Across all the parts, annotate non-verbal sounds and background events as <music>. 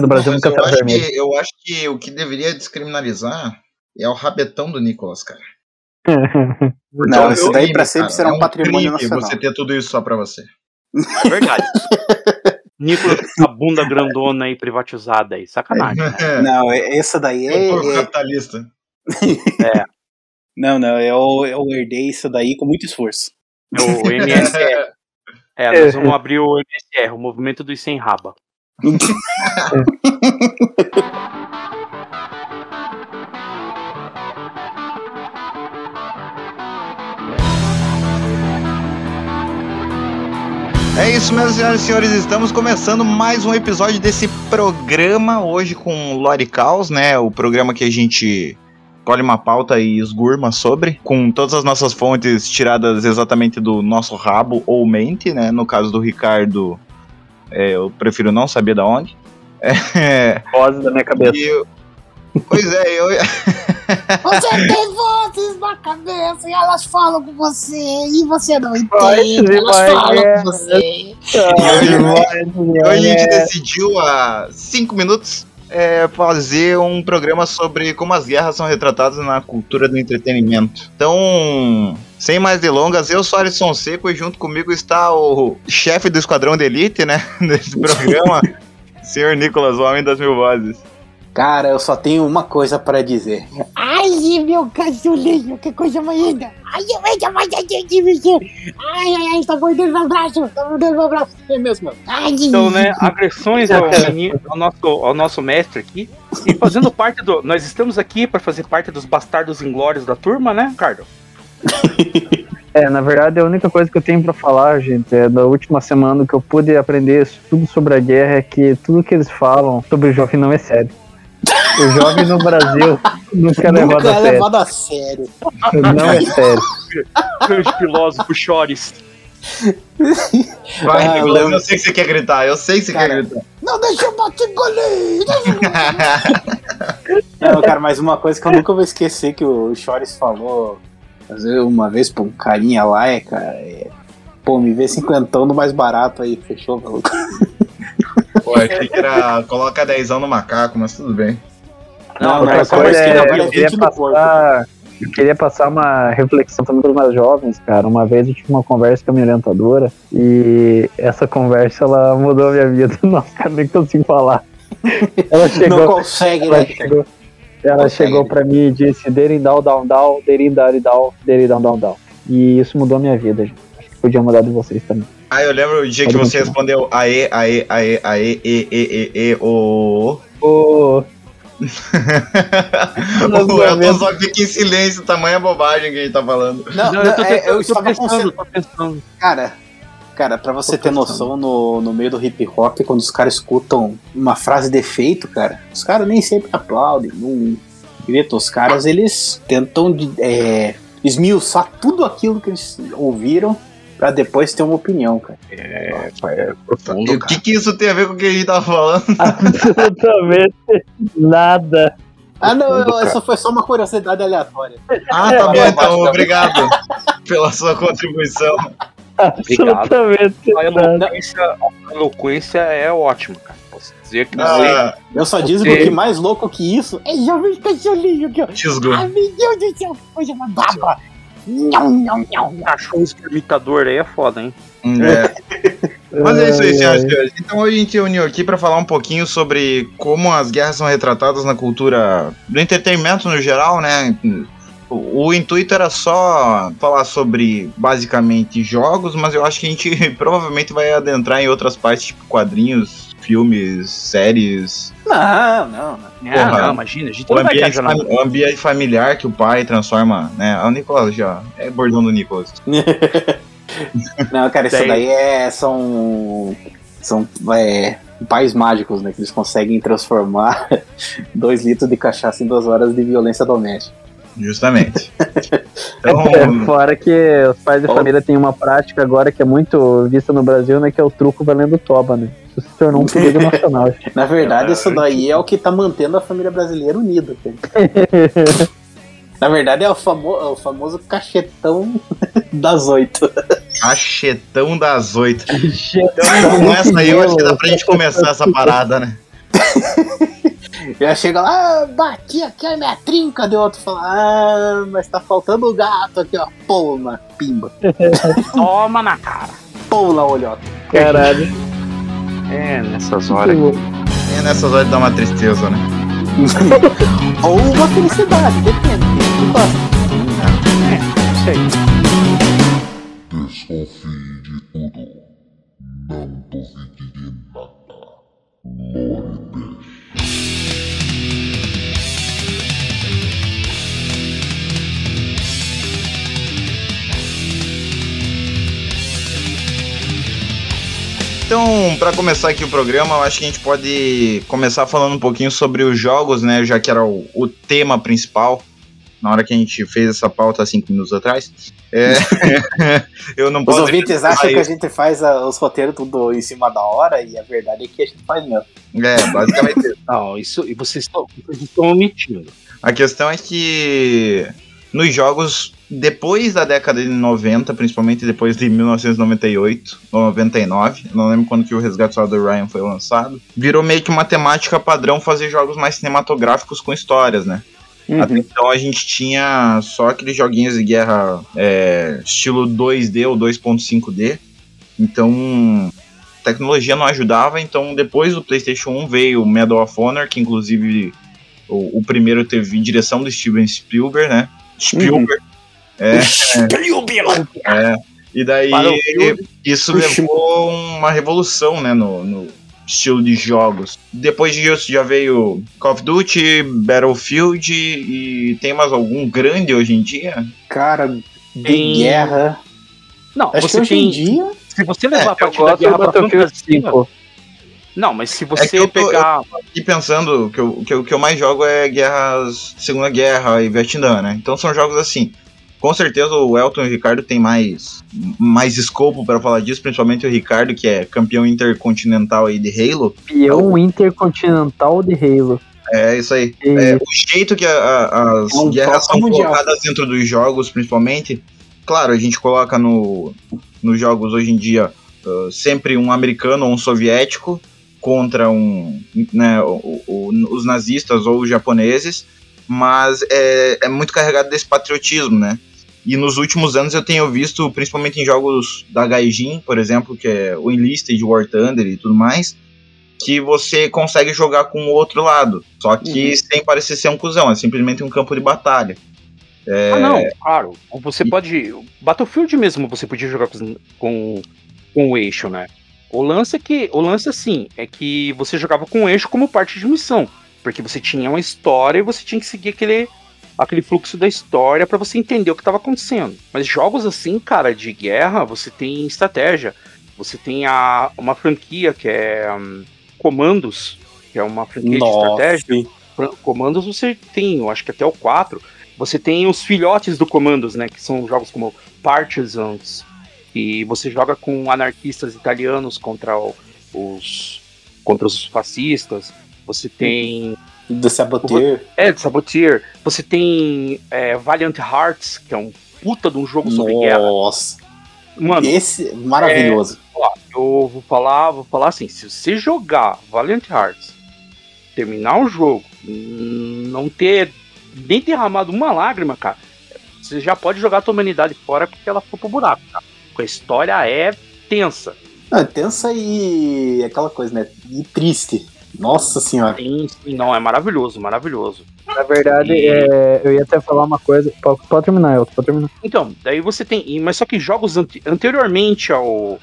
do Brasil Mas nunca eu, acho vermelho. que, eu acho que o que deveria descriminalizar é o rabetão do Nicolas, cara. <laughs> Não, É um isso daí crime, pra sempre cara. será um É patrimônio crime nacional. você ter tudo isso só pra você. É verdade. <laughs> Nicolas com a bunda grandona aí privatizada aí, sacanagem. É, Não, é- essa daí é um é, é- capitalista. <laughs> Não, não, eu, eu herdei isso daí com muito esforço. É o MSR. É, nós vamos abrir o MSR, o movimento dos sem raba. É isso mesmo, senhoras e senhores. Estamos começando mais um episódio desse programa hoje com Lore Caos, né? O programa que a gente colhe uma pauta e esgurma sobre, com todas as nossas fontes tiradas exatamente do nosso rabo ou mente, né? No caso do Ricardo, é, eu prefiro não saber da onde. É, Voz da minha cabeça. eu- pois é, eu, <laughs> Você tem vozes na cabeça e elas falam com você e você não Vai, entende. Elas vai, falam é. com você. Hoje a gente decidiu há cinco minutos é, fazer um programa sobre como as guerras são retratadas na cultura do entretenimento. Então, sem mais delongas, eu sou Alisson Seco e junto comigo está o chefe do Esquadrão de Elite, né? <laughs> Desse programa, <laughs> senhor Nicolas, o Homem das Mil Vozes. Cara, eu só tenho uma coisa pra dizer. Ai, meu casulinho, que coisa mais linda. Ai, eu vejo mais de você. Ai, ai, ai, tá mordendo meu braço. Tá mordendo meu braço. É mesmo. Ai, Então, né, agressões ao, menino- ao nosso, ao nosso mestre aqui. E fazendo parte do. Nós estamos aqui para fazer parte dos bastardos inglórios da turma, né, Ricardo? É, na verdade, a única coisa que eu tenho pra falar, gente, é da última semana que eu pude aprender tudo sobre a guerra é que tudo que eles falam sobre o jovem não é sério. O jovem no Brasil nunca é levado Nunca a é sério. levado a sério. Não é sério. Grande filósofo Chores. Vai, Ah, eu Nicolas, eu sei que você quer gritar, eu sei que você Cara, quer gritar. Não deixa eu bater goleiro. Não, cara, mas uma coisa que eu nunca vou esquecer que o Chores falou fazer uma vez pra um carinha lá é, cara, é, pô, me vê cinquentão no mais barato aí, fechou, maluco? Pô, achei que era coloca dezão no macaco, mas tudo bem. Não, Outra é só coisa uma esquina, é, eu queria 20 no corpo. passar, eu queria passar uma reflexão também para os mais jovens, cara. Uma vez eu tive uma conversa com a minha orientadora e essa conversa ela mudou a minha vida. <laughs> Nossa, cara, nem consigo falar. Ela Não chegou, consegue, ela né? chegou, ela Consegue. chegou para mim e disse Derin down, down, down, Derin down, down, Derin down, down, down. E isso mudou a minha vida, gente. Acho que podia mudar de vocês também. Ah, eu lembro o dia que você respondeu aê, aê, aê, aê, e, e, e, e, o. Ô, o Elton só fica em silêncio, tamanha bobagem que a gente tá falando. Não, Não, não, eu tô, é, tentando, eu tô estava pensando, tô pensando. Cara, cara, pra você ter pensando. noção, no, no meio do hip hop, quando os caras escutam uma frase de efeito, cara, os caras nem sempre aplaudem, não gritam. Os caras, eles tentam de- é, esmiuçar tudo aquilo que eles ouviram pra depois ter uma opinião, cara. É, é E profundo, o que, que isso tem a ver com o que a gente tava falando? <laughs> absolutamente nada. Ah, não, eu- essa foi só uma curiosidade aleatória. Ah, tá bom, então, obrigado pela sua contribuição. Absolutamente A eloquência, a eloquência é ótima, cara. Posso dizer que você. Ah, Eu só digo que mais louco que isso É jovem casulinho aqui, ó. Tisgo. Ai, meu Deus do céu. Coisa mais baba. Não, não. Cachorro aí é foda, hein? É. Mas é isso aí, senhoras e ai. senhores. Então hoje a gente uniu aqui pra falar um pouquinho sobre como as guerras são retratadas na cultura do entretenimento no geral, né? O, o intuito era só falar sobre basicamente jogos, mas eu acho que a gente <laughs> provavelmente vai adentrar em outras partes, tipo quadrinhos, filmes, séries, Não, não, não. Ah, Porra. não, imagina, a gente o não vai ambiente, fami- o ambiente familiar que o pai transforma, né? Ah, O Nicolas já é bordão do Nicolas. <laughs> Não, cara, isso Daí- daí é, são. São é, pais mágicos, né? Que eles conseguem transformar <laughs> dois litros de cachaça em duas horas de violência doméstica. Justamente. <laughs> Então, É, fora que os pais de Ó. família têm uma prática agora que é muito vista no Brasil, né? Que é o truco valendo toba, né? Isso se tornou um perigo <laughs> nacional. Na verdade, isso daí é o que tá mantendo a família brasileira unida. <laughs> Na verdade, é o, famo é o famoso cachetão das oito. Cachetão das oito. Então, com essa aí, eu acho que dá pra gente começar essa parada, né? Já chega lá, ah, bati aqui a minha trinca, de outro fala, ah, mas tá faltando o gato aqui, ó. Pô, na pimba. <laughs> Toma na cara. Pô, na olhota. Caralho. É, nessas horas. É nessas horas dá uma tristeza, né? <laughs> Ou uma felicidade, depende. Aí. Desconfie de tudo. Não duvide de nada. Lore Então, pra começar aqui o programa, eu acho que a gente pode começar falando um pouquinho sobre os jogos, né? Já que era o, o tema principal na hora que a gente fez essa pauta há cinco minutos atrás. É, <laughs> eu não Os posso. ouvintes acham que a gente faz ah, os roteiros tudo em cima da hora e a verdade é que a gente faz mesmo. É, basicamente isso. <laughs> Não, isso. E vocês estão, vocês estão omitindo. A questão é que nos jogos, depois da década de 90, principalmente depois de 1998 ou 99, não lembro quando que o Resgate do Ryan foi lançado, virou meio que uma temática padrão fazer jogos mais cinematográficos com histórias, né? Até então a gente tinha só aqueles joguinhos de guerra é, estilo 2D ou 2.5D. Então a tecnologia não ajudava. Então depois do PlayStation 1 veio o Medal of Honor, que inclusive o, o primeiro teve direção do Steven Spielberg, né? Spielberg. É, é. E daí isso levou uma revolução, né, no, no estilo de jogos. Depois disso já veio Call of Duty, Battlefield e tem mais algum grande hoje em dia? Cara, de Tem- guerra. Não, Acho que você hoje em tem. dia. Se você levar É, a Eu parte da guerra pra Battlefield fantasia. 5. Não, mas se É que você eu tô- pegar. E pensando que o que, eu- que eu mais jogo é guerras, Segunda Guerra e Vietnã, né? Então são jogos assim. Com certeza o Elton e o Ricardo tem mais, mais escopo para falar disso, principalmente o Ricardo, que é campeão intercontinental aí de Halo. Campeão intercontinental de Halo. É isso aí. E- É, o jeito que a- a- as É um guerras são mundial. colocadas dentro dos jogos, principalmente. Claro, a gente coloca no, nos jogos hoje em dia uh, sempre um americano ou um soviético contra um, né, o- o- os nazistas ou os japoneses, mas é, é muito carregado desse patriotismo, né? E nos últimos anos eu tenho visto, principalmente em jogos da Gaijin, por exemplo, que é o Enlisted, War Thunder e tudo mais, que você consegue jogar com o outro lado. Só que Uhum. sem parecer ser um cuzão, é simplesmente um campo de batalha. Ah, não, claro. Você pode. Battlefield mesmo você podia jogar com, com, com o eixo, né? O lance é que. O lance assim, é que você jogava com o eixo como parte de missão. Porque você tinha uma história e você tinha que seguir aquele, aquele fluxo da história pra você entender o que estava acontecendo. Mas jogos assim, cara, de guerra, você tem estratégia. Você tem a, uma franquia que é hum, Comandos, que é uma franquia de estratégia. Nossa. Comandos você tem, eu acho que até o 4. Você tem os filhotes do Comandos, né? Que são jogos como Partisans. E você joga com anarquistas italianos contra o- os contra os fascistas. Você tem. Do Saboteur. É, de Saboteur. Você tem é, Valiant Hearts, que é um puta de um jogo sobre guerra. Nossa. Mano, Esse maravilhoso. eu vou falar, vou falar assim, se você jogar Valiant Hearts, terminar o jogo, não ter nem derramado uma lágrima, cara, você já pode jogar a tua humanidade fora porque ela foi pro buraco, cara. Porque a história é tensa. Ah, tensa e aquela coisa, né? E triste. Nossa senhora. Sim, sim, não, é maravilhoso, maravilhoso. Na verdade, E- é, eu ia até falar uma coisa. Pode, pode terminar, Elton, pode terminar. Então, daí você tem. Mas só que jogos ante- anteriormente ao,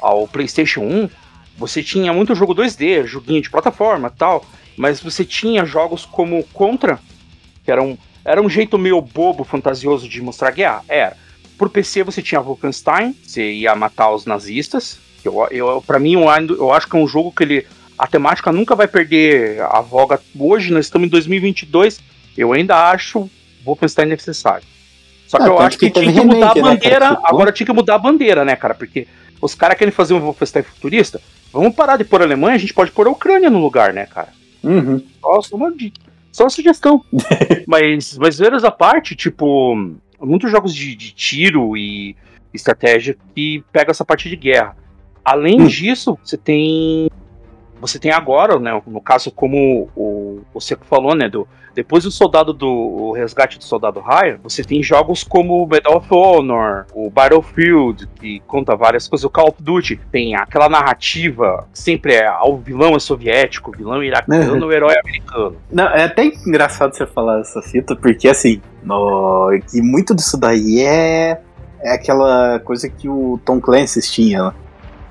ao PlayStation 1, você tinha muito jogo 2D, joguinho de plataforma e tal. Mas você tinha jogos como Contra, que era um, era um jeito meio bobo, fantasioso de mostrar guerra. Era. Por PC você tinha Wolfenstein, você ia matar os nazistas. Eu, eu, pra mim, eu, eu acho que é um jogo que ele. A temática nunca vai perder a voga. Hoje nós estamos em 2022. Eu ainda acho Wolfenstein necessário. Só que Ah, eu acho que, que tinha que mudar remake, a né, bandeira. cara, que ficou. agora tinha que mudar a bandeira, né, cara? Porque os caras querem fazer um Wolfenstein futurista. Vamos parar de pôr a Alemanha, a gente pode pôr a Ucrânia no lugar, né, cara? Uhum. Só uma, di- só uma sugestão. <laughs> mas, mas veras à parte, tipo, muitos jogos de, de tiro e estratégia que pegam essa parte de guerra. Além Hum. disso, você tem. Você tem agora, né? No caso, como o você falou, né, do depois do soldado do o resgate do soldado Ryan, você tem jogos como o Medal of Honor, o Battlefield, que conta várias coisas, o Call of Duty, tem aquela narrativa, sempre é o vilão é soviético, o vilão é iraquiano, Uhum. o herói é americano. Não, é até engraçado você falar essa fita, porque assim, no, que muito disso daí é, é aquela coisa que o Tom Clancy tinha, né?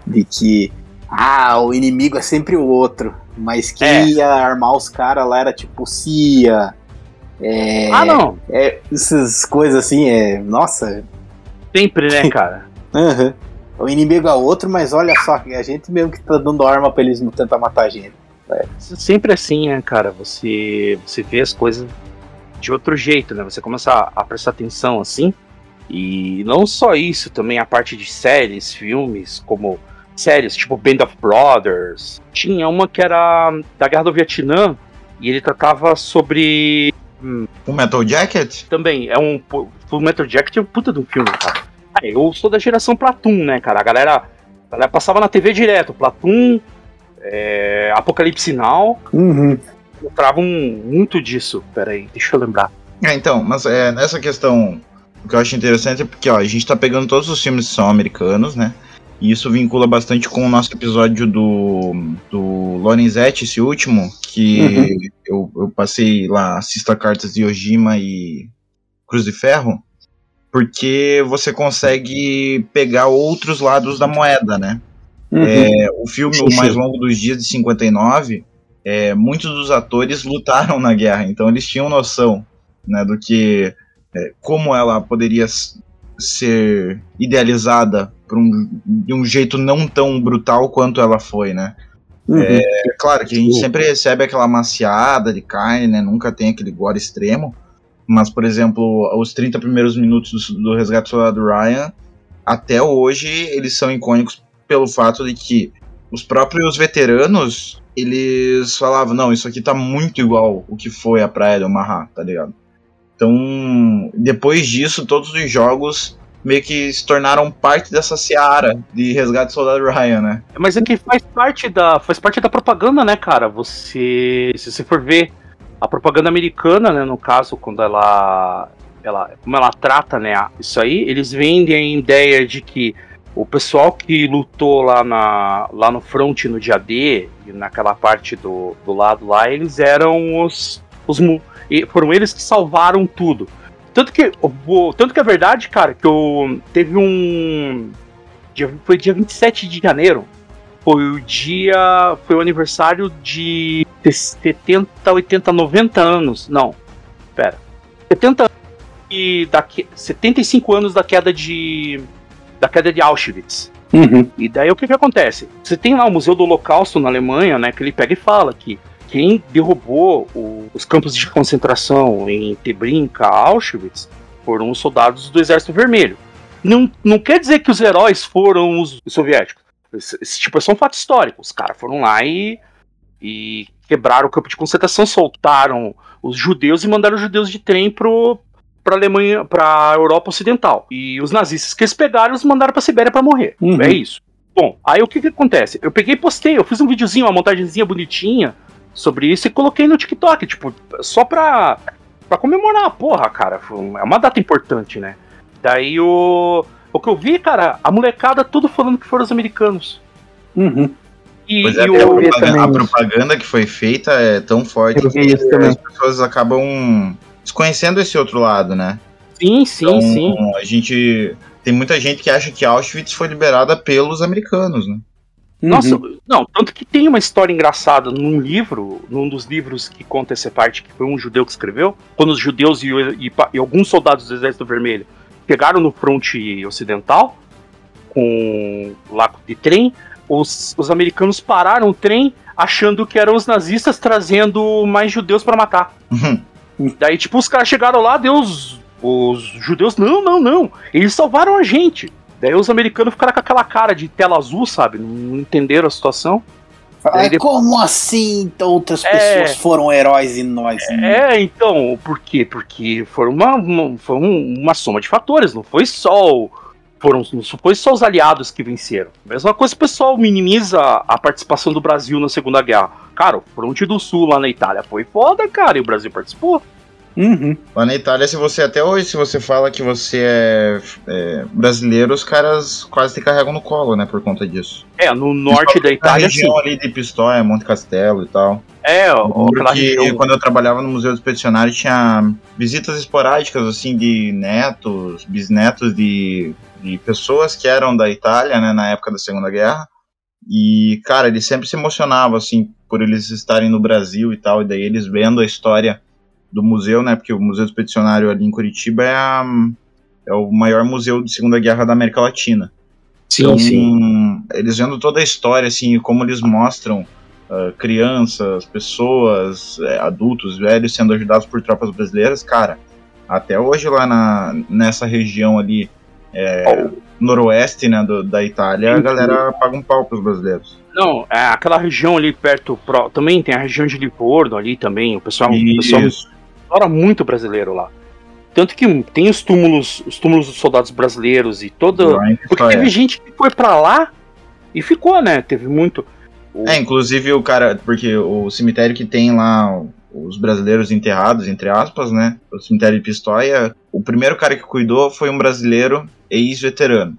de que ah, o inimigo é sempre o outro, mas quem É. ia armar os caras lá era tipo CIA. É, Ah, não, é, essas coisas assim, é. Nossa. sempre, né, <laughs> cara? aham. O inimigo é outro, mas olha só, é a gente mesmo que tá dando arma pra eles não tentar matar a gente. sempre assim, né, cara? Você, você vê as coisas de outro jeito, né? Você começa a, a prestar atenção assim. E não só isso, também a parte de séries, filmes, como séries tipo Band of Brothers. Tinha uma que era da Guerra do Vietnã e ele tratava sobre. O Metal Jacket? Também, é um. Full Metal Jacket é um puta de um filme, cara. Ah, Eu sou da geração Platoon, né, cara? A galera, a galera passava na TV direto. Platoon, é, Apocalipse Now. Uhum. mostravam muito disso. Pera aí, deixa eu lembrar. É, então, mas é, nessa questão, o que eu acho interessante é porque, ó, a gente tá pegando todos os filmes que são americanos, né? E isso vincula bastante com o nosso episódio do, do Lorenzetti, esse último, que eu, eu passei lá, assista cartas de Ojima e Cruz de Ferro, porque você consegue pegar outros lados da moeda, né? Uhum. É, o filme O Mais. Longo dos Dias de 59, é, muitos dos atores lutaram na guerra, então eles tinham noção né, do que é, como ela poderia ser idealizada um, de um jeito não tão brutal quanto ela foi, né? Uhum. É claro que a gente sempre recebe aquela maciada de carne, né? Nunca tem aquele gore extremo. Mas, por exemplo, os 30 primeiros minutos do, do Resgate do Soldado Ryan, até hoje, eles são icônicos pelo fato de que os próprios veteranos, eles falavam, não, isso aqui tá muito igual o que foi a Praia do Marra, tá ligado? Então, depois disso, todos os jogos meio que se tornaram parte dessa seara de Resgate do Soldado Ryan, né? Mas é que faz parte da, faz parte da propaganda, né, cara? Você, se você for ver a propaganda americana, né, no caso, quando ela, ela, como ela trata, né, isso aí, eles vendem a ideia de que o pessoal que lutou lá, na, lá no front no dia D, naquela parte do, do lado lá, eles eram os, os foram eles que salvaram tudo. Tanto que, o- tanto que é verdade, cara, que eu, teve um. dia- foi dia 27 de janeiro. Foi o dia. Foi o aniversário de 70, 80, 90 anos. Não. Pera. 70 anos e da, que- 75 anos da queda de. Da queda de Auschwitz. Uhum. E daí o que que acontece? Você tem lá o Museu do Holocausto na Alemanha, né? Que ele pega e fala que quem derrubou o- os campos de concentração em Treblinka, Auschwitz, foram os soldados do Exército Vermelho. Não, não quer dizer que os heróis foram os soviéticos. Esse, esse tipo é só um fato histórico. Os caras foram lá e, e quebraram o campo de concentração, soltaram os judeus e mandaram os judeus de trem pro para Alemanha, para Europa Ocidental. E os nazistas que eles pegaram, os mandaram para Sibéria para morrer. Uhum. É isso. Bom, aí o que que acontece? Eu peguei e postei, eu fiz um videozinho, uma montagenzinha bonitinha sobre isso e coloquei no TikTok, tipo, só pra, pra comemorar, porra, cara. É uma data importante, né? Daí o. O que eu vi, cara, a molecada tudo falando que foram os americanos. Uhum. E, Pois e é, o- a, propaganda, a propaganda que foi feita é tão forte que isso também. as pessoas acabam desconhecendo esse outro lado, né? Sim, sim, Então, sim. a gente. Tem muita gente que acha que Auschwitz foi liberada pelos americanos, né? Nossa, Uhum. não, tanto que tem uma história engraçada num livro, num dos livros que conta essa parte, que foi um judeu que escreveu, quando os judeus e, e e alguns soldados do Exército Vermelho pegaram no fronte ocidental, com lá de trem, os, os americanos pararam o trem achando que eram os nazistas trazendo mais judeus para matar. Daí, tipo, os caras chegaram lá, Deus. Os judeus, não, não, não. Eles salvaram a gente. Daí os americanos ficaram com aquela cara de tela azul, sabe? Não entenderam a situação. Ah, depois- Como assim então outras É. pessoas foram heróis e nós não? É, então, por quê? Porque foi uma, uma, foi um- uma soma de fatores, não foi só o- foram, não foi só os aliados que venceram. Mesma coisa, o pessoal minimiza a participação do Brasil na Segunda Guerra. Cara, o Fronte do Sul lá na Itália foi foda, cara, e o Brasil participou. Uhum. Lá na Itália, se você até hoje, se você fala que você é, é brasileiro, os caras quase te carregam no colo, né, por conta disso. É, no norte da Na Itália, sim. região ali de Pistoia, Monte Castelo e tal. É, Eu ó, lembro aquela que região. quando eu trabalhava no Museu do Expedicionário tinha visitas esporádicas, assim, de netos, bisnetos de, de pessoas que eram da Itália, né, na época da Segunda Guerra. E, cara, eles sempre se emocionavam, assim, por eles estarem no Brasil e tal, e daí eles vendo a história do museu, né, porque o Museu Expedicionário ali em Curitiba é, a- é o maior museu de Segunda Guerra da América Latina. Sim, sim. Eles vendo toda a história, assim, como eles mostram ah, crianças, pessoas, eh, adultos, velhos sendo ajudados por tropas brasileiras, cara, até hoje lá na, nessa região ali, eh, noroeste, né, do- da Itália, a galera paga um pau pros brasileiros. Não, é aquela região ali perto, pró- também tem a região de Livorno ali também, o pessoal, o pessoal Adora muito brasileiro lá. Tanto que tem os túmulos, os túmulos dos soldados brasileiros e toda. Porque teve gente que foi pra lá e ficou, né? Teve muito. o- É, inclusive o cara, porque o cemitério que tem lá os brasileiros enterrados, entre aspas, né? O cemitério de Pistoia, o primeiro cara que cuidou foi um brasileiro ex-veterano.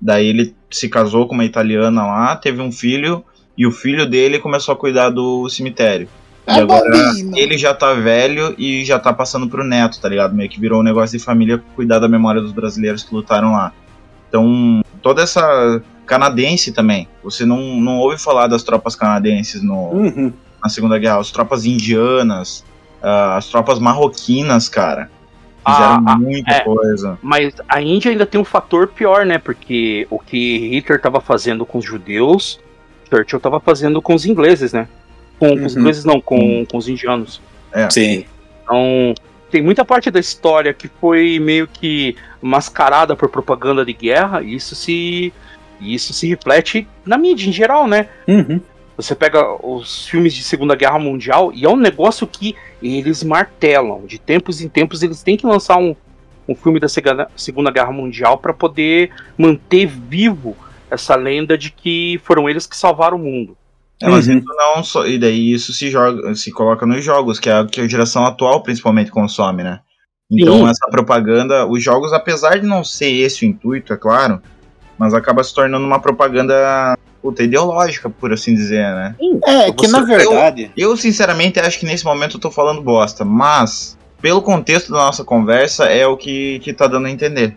Daí ele se casou com uma italiana lá, teve um filho, e o filho dele começou a cuidar do cemitério. E agora bobinho. ele já tá velho e já tá passando pro neto, tá ligado? Meio que virou um negócio de família cuidar da memória dos brasileiros que lutaram lá. Então, toda essa canadense também. Você não, não ouve falar das tropas canadenses no, Uhum. na Segunda Guerra, as tropas indianas, ah, as tropas marroquinas, cara. Fizeram Ah, ah, muita é. coisa. Mas a Índia ainda tem um fator pior, né? Porque o que Hitler tava fazendo com os judeus, Churchill tava fazendo com os ingleses, né? Com, com os Uhum. ingleses não, com, com os indianos. Sim. Então, tem muita parte da história que foi meio que mascarada por propaganda de guerra, e isso se isso se reflete na mídia em geral, né? Uhum. Você pega os filmes de Segunda Guerra Mundial e é um negócio que eles martelam. De tempos em tempos eles têm que lançar um, um filme da Segunda, Segunda Guerra Mundial para poder manter vivo essa lenda de que foram eles que salvaram o mundo. É, mas Uhum. isso não só. E daí isso se joga, se coloca nos jogos, que é a que a geração atual principalmente consome, né? Então Sim. essa propaganda, os jogos, apesar de não ser esse o intuito, é claro, mas acaba se tornando uma propaganda puta, ideológica, por assim dizer, né? É, que Você- na verdade. Eu, sinceramente, acho que nesse momento eu tô falando bosta, mas, pelo contexto da nossa conversa, é o que, que tá dando a entender.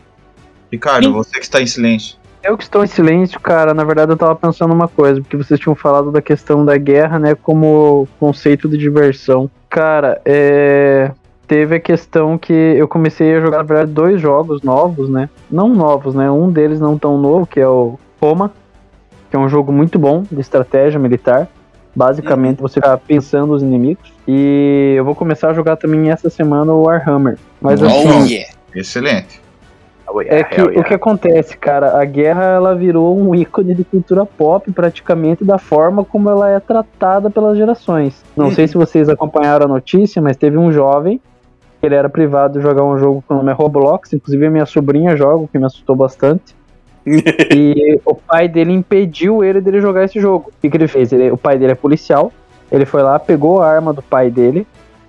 Ricardo, Sim. você que está em silêncio. Eu que estou em silêncio, cara, na verdade eu tava pensando uma coisa, porque vocês tinham falado da questão da guerra, né, como conceito de diversão. Cara, é. Teve a questão que eu comecei a jogar, na verdade, dois jogos novos, né? Não novos, né? Um deles não tão novo, que é o Roma, que é um jogo muito bom de estratégia militar. Basicamente, você fica pensando os inimigos. E eu vou começar a jogar também essa semana o Warhammer. Mas assim, Oh, yeah. Excelente. É que o que acontece, cara, a guerra ela virou um ícone de cultura pop praticamente da forma como ela é tratada pelas gerações. Não sei se vocês acompanharam a notícia, mas teve um jovem que ele era privado de jogar um jogo com o nome é Roblox, inclusive a minha sobrinha joga, o que me assustou bastante. <laughs> e o pai dele impediu ele dele jogar esse jogo. O que, que ele fez? Ele- o pai dele é policial, ele foi lá, pegou a arma do pai dele,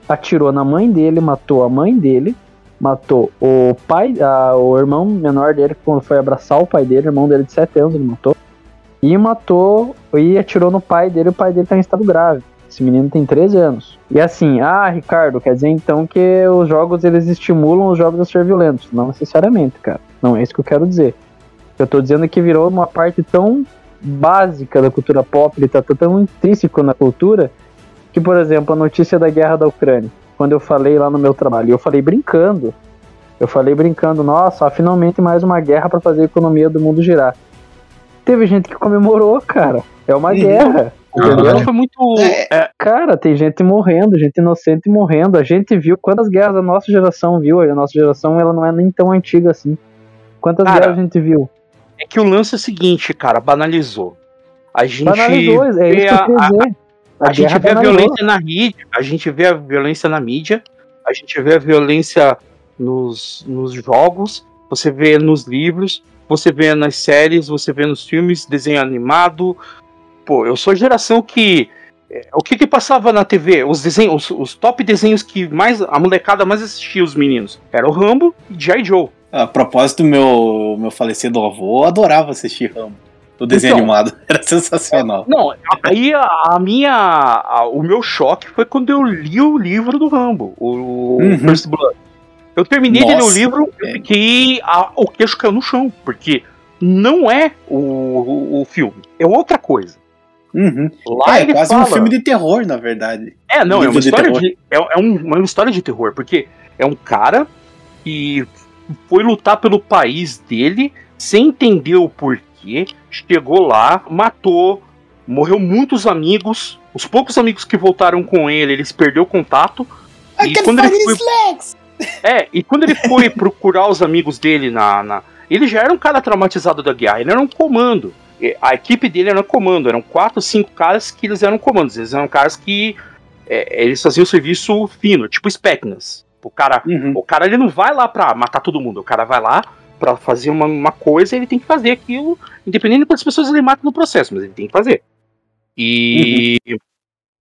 atirou na mãe dele, matou a mãe dele, matou o pai, a- o irmão menor dele, quando foi abraçar o pai dele, o irmão dele de 7 anos, ele matou. E matou, e atirou no pai dele, o pai dele tá em estado grave. Esse menino tem 13 anos. E assim, ah, Ricardo, quer dizer então que os jogos eles estimulam os jogos a ser violentos. Não necessariamente, cara. Não é isso que eu quero dizer. Eu tô dizendo que virou uma parte tão básica da cultura pop, ele tá tão intrínseco na cultura, que, por exemplo, a notícia da guerra da Ucrânia, quando eu falei lá no meu trabalho, eu falei brincando. Eu falei brincando, nossa, ó, finalmente mais uma guerra para fazer a economia do mundo girar. Teve gente que comemorou, cara. É uma Uhum. guerra. Entendeu? foi muito. é, Cara, tem gente morrendo, gente inocente morrendo. A gente viu quantas guerras a nossa geração viu. A nossa geração ela não é nem tão antiga assim. Quantas Cara, guerras a gente viu? é que o lance é o seguinte, cara, banalizou. A gente. Banalizou, é isso que eu a- queria dizer. A, gente guerra vê a violência na mídia, a gente vê a violência na mídia, a gente vê a violência nos, nos jogos, você vê nos livros, você vê nas séries, você vê nos filmes, desenho animado. Pô, eu sou a geração que é, o que que passava na TV? Os desenhos, os, os top desenhos que mais a molecada mais assistia os meninos. Era o Rambo e G.I. Joe. A propósito, meu, meu falecido avô adorava assistir Rambo. O desenho Então. animado. <laughs> Era sensacional. Não, aí a, a minha. a- o meu choque foi quando eu li o livro do Rambo, o Uhum. First Blood. Eu terminei de ler o Nossa, livro, eu é. fiquei. a- o queixo caiu no chão, porque não é o, o, o filme, é outra coisa. Uhum. Lá É ele quase fala, um filme de terror, na verdade. É, não, é uma de história terror. de. É, é um- uma história de terror, porque é um cara que foi lutar pelo país dele sem entender o porquê, chegou lá, matou, morreu muitos amigos. Os poucos amigos que voltaram com ele, eles perdeu o contato. I E quando ele foi-! É, e quando ele foi <laughs> procurar os amigos dele na, na- Ele já era um cara traumatizado da guerra, ele era um comando. A equipe dele era um comando, eram quatro, cinco caras que eles eram comandos. Eles eram caras que. é, eles faziam serviço fino, tipo Specnas. O cara, Uhum. o cara ele não vai lá pra matar todo mundo, o cara vai lá pra fazer uma, uma coisa ele tem que fazer aquilo, independente de quantas pessoas ele mata no processo, mas ele tem que fazer. E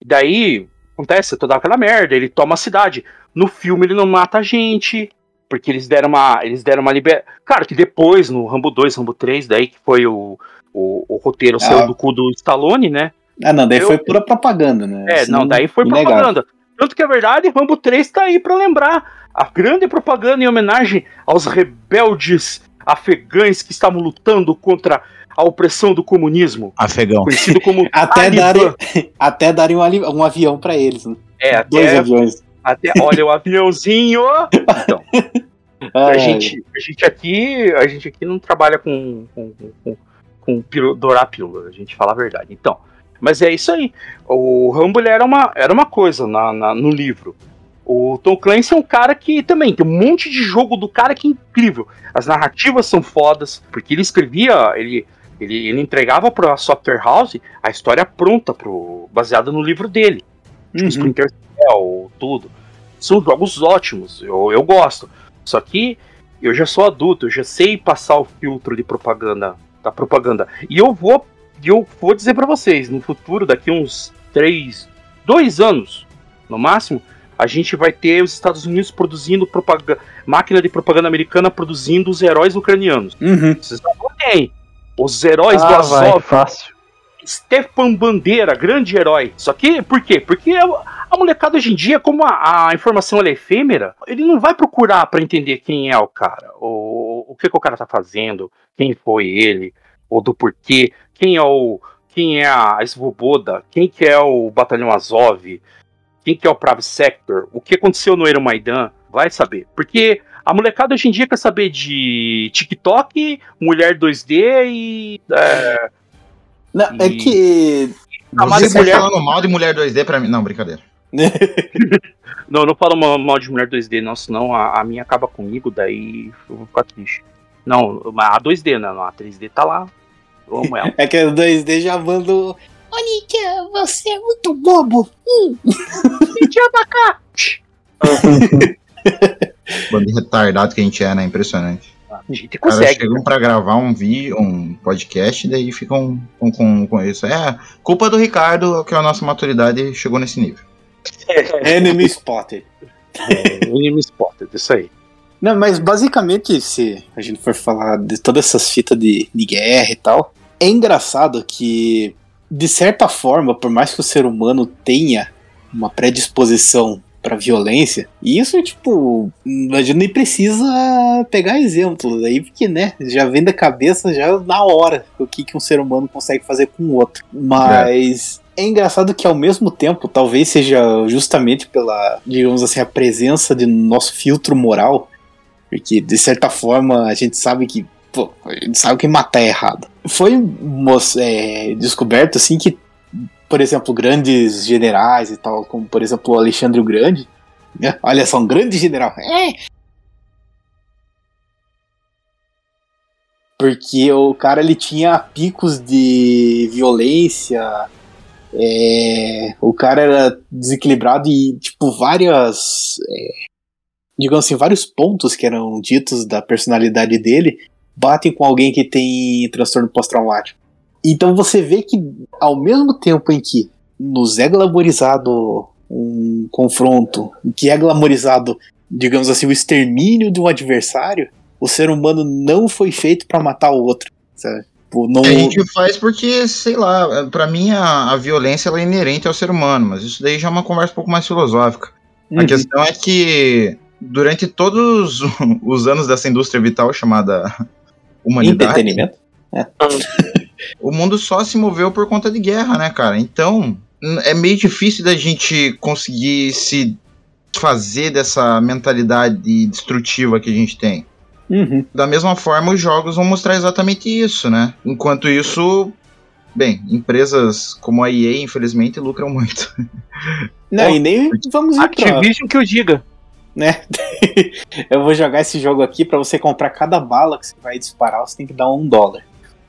daí acontece toda aquela merda, ele toma a cidade. No filme ele não mata a gente, porque eles deram uma, eles deram uma liber... Claro que depois no Rambo 2, Rambo 3, daí que foi o, o, o roteiro Ah. saiu do cu do Stallone, né? Ah, não, daí Eu- foi pura propaganda, né? É, Assim, não, daí foi inegável. propaganda. Tanto que a verdade, Rambo 3 tá aí pra lembrar a grande propaganda em homenagem aos rebeldes afegães que estavam lutando contra a opressão do comunismo, Afegão. conhecido como <laughs> Até darem, até darem um, um avião pra eles. Né? É, Dois até, aviões. até olha o aviãozinho. Então, <laughs> a gente, a gente aqui, a gente aqui não trabalha com com, com, com pílula- dourar pílula, a gente fala a verdade. Então, mas é isso aí. O Rambo era uma era uma coisa na, na- no livro. O Tom Clancy é um cara que também tem um monte de jogo do cara que é incrível. As narrativas são fodas, porque ele escrevia, ele ele, ele entregava pra Software House a história pronta pro baseada no livro dele tipo Uhum. Splinter Cell, tudo. São jogos ótimos, eu, eu gosto. Só que eu já sou adulto, eu já sei passar o filtro de propaganda, da propaganda. E eu vou, eu vou dizer pra vocês, no futuro, daqui uns três, dois anos, no máximo, a gente vai ter os Estados Unidos produzindo propaganda, máquina de propaganda americana produzindo os heróis ucranianos. Uhum. Vocês não têm. Os heróis do Ah, vai, Azov, fácil. Stefan Bandeira, grande herói. Só que, por quê? Porque a, a molecada hoje em dia, como a, a informação é efêmera, ele não vai procurar pra entender quem é o cara, ou o que, que o cara tá fazendo, quem foi ele, ou do porquê, quem é o. Quem é a Svoboda, quem que é o Batalhão Azov, quem que é o Prav Sector, o que aconteceu no Euromaidan, vai saber. Porque a molecada hoje em dia quer saber de TikTok, mulher 2D e. é, Não, é E- que. Ah, mas Você de tá mulher- falando mal de mulher 2D pra mim? Não, brincadeira. <laughs> Não, não falo mal, de mulher 2D, não, senão a, a minha acaba comigo, daí eu vou ficar triste. Não, a 2D, né? A 3D tá lá. Eu amo ela. <laughs> É que o 2D já manda. Ô, Nikia, você é muito bobo. <laughs> Bando de retardado que a gente é, né? Impressionante. A gente consegue. chegam pra gravar um vídeo, um podcast, e daí ficam com, com, com isso. É, culpa do Ricardo que a nossa maturidade chegou nesse nível. Enemy Spotted. É, Enemy Spotted, isso aí. Não, mas basicamente, se a gente for falar de todas essas fitas de, de guerra e tal, é engraçado que, de certa forma, por mais que o ser humano tenha uma predisposição pra violência, isso, tipo, a gente nem precisa pegar exemplos aí, porque, né, já vem da cabeça já na hora o que, que um ser humano consegue fazer com o outro. Mas. É engraçado que ao mesmo tempo, talvez seja justamente pela, digamos assim, a presença de nosso filtro moral, porque, de certa forma, a gente sabe que. Pô, gente sabe que matar é errado. Foi é, descoberto, assim, que, por exemplo, grandes generais e tal, como, por exemplo, o Alexandre o Grande. né? Olha só, um grande general. É! Porque o cara, ele tinha picos de violência. é, o cara era desequilibrado e, tipo, várias digamos assim, vários pontos que eram ditos da personalidade dele batem com alguém que tem transtorno pós-traumático. Então você vê que ao mesmo tempo em que nos é glamorizado um confronto, que é glamorizado, digamos assim, o extermínio de um adversário, o ser humano não foi feito pra matar o outro, sabe? Tipo, não... A gente faz porque, sei lá, pra mim a, a violência é inerente ao ser humano, mas isso daí já é uma conversa um pouco mais filosófica. A Uhum. questão é que durante todos <laughs> os anos dessa indústria vital chamada humanidade, Entretenimento. <laughs> o mundo só se moveu por conta de guerra, né, cara? Então, é meio difícil da gente conseguir se fazer dessa mentalidade destrutiva que a gente tem. Uhum. Da mesma forma, os jogos vão mostrar exatamente isso, né? Enquanto isso, bem, empresas como a EA, infelizmente, lucram muito. Não, e <laughs> nem vamos ir pra, Activision que eu diga. Né? <laughs> eu vou jogar esse jogo aqui pra você comprar cada bala que você vai disparar, você tem que dar um dólar.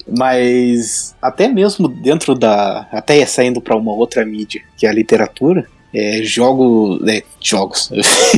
Mas até mesmo dentro da. Até saindo pra uma outra mídia, que é a literatura, é, jogo. É, jogos.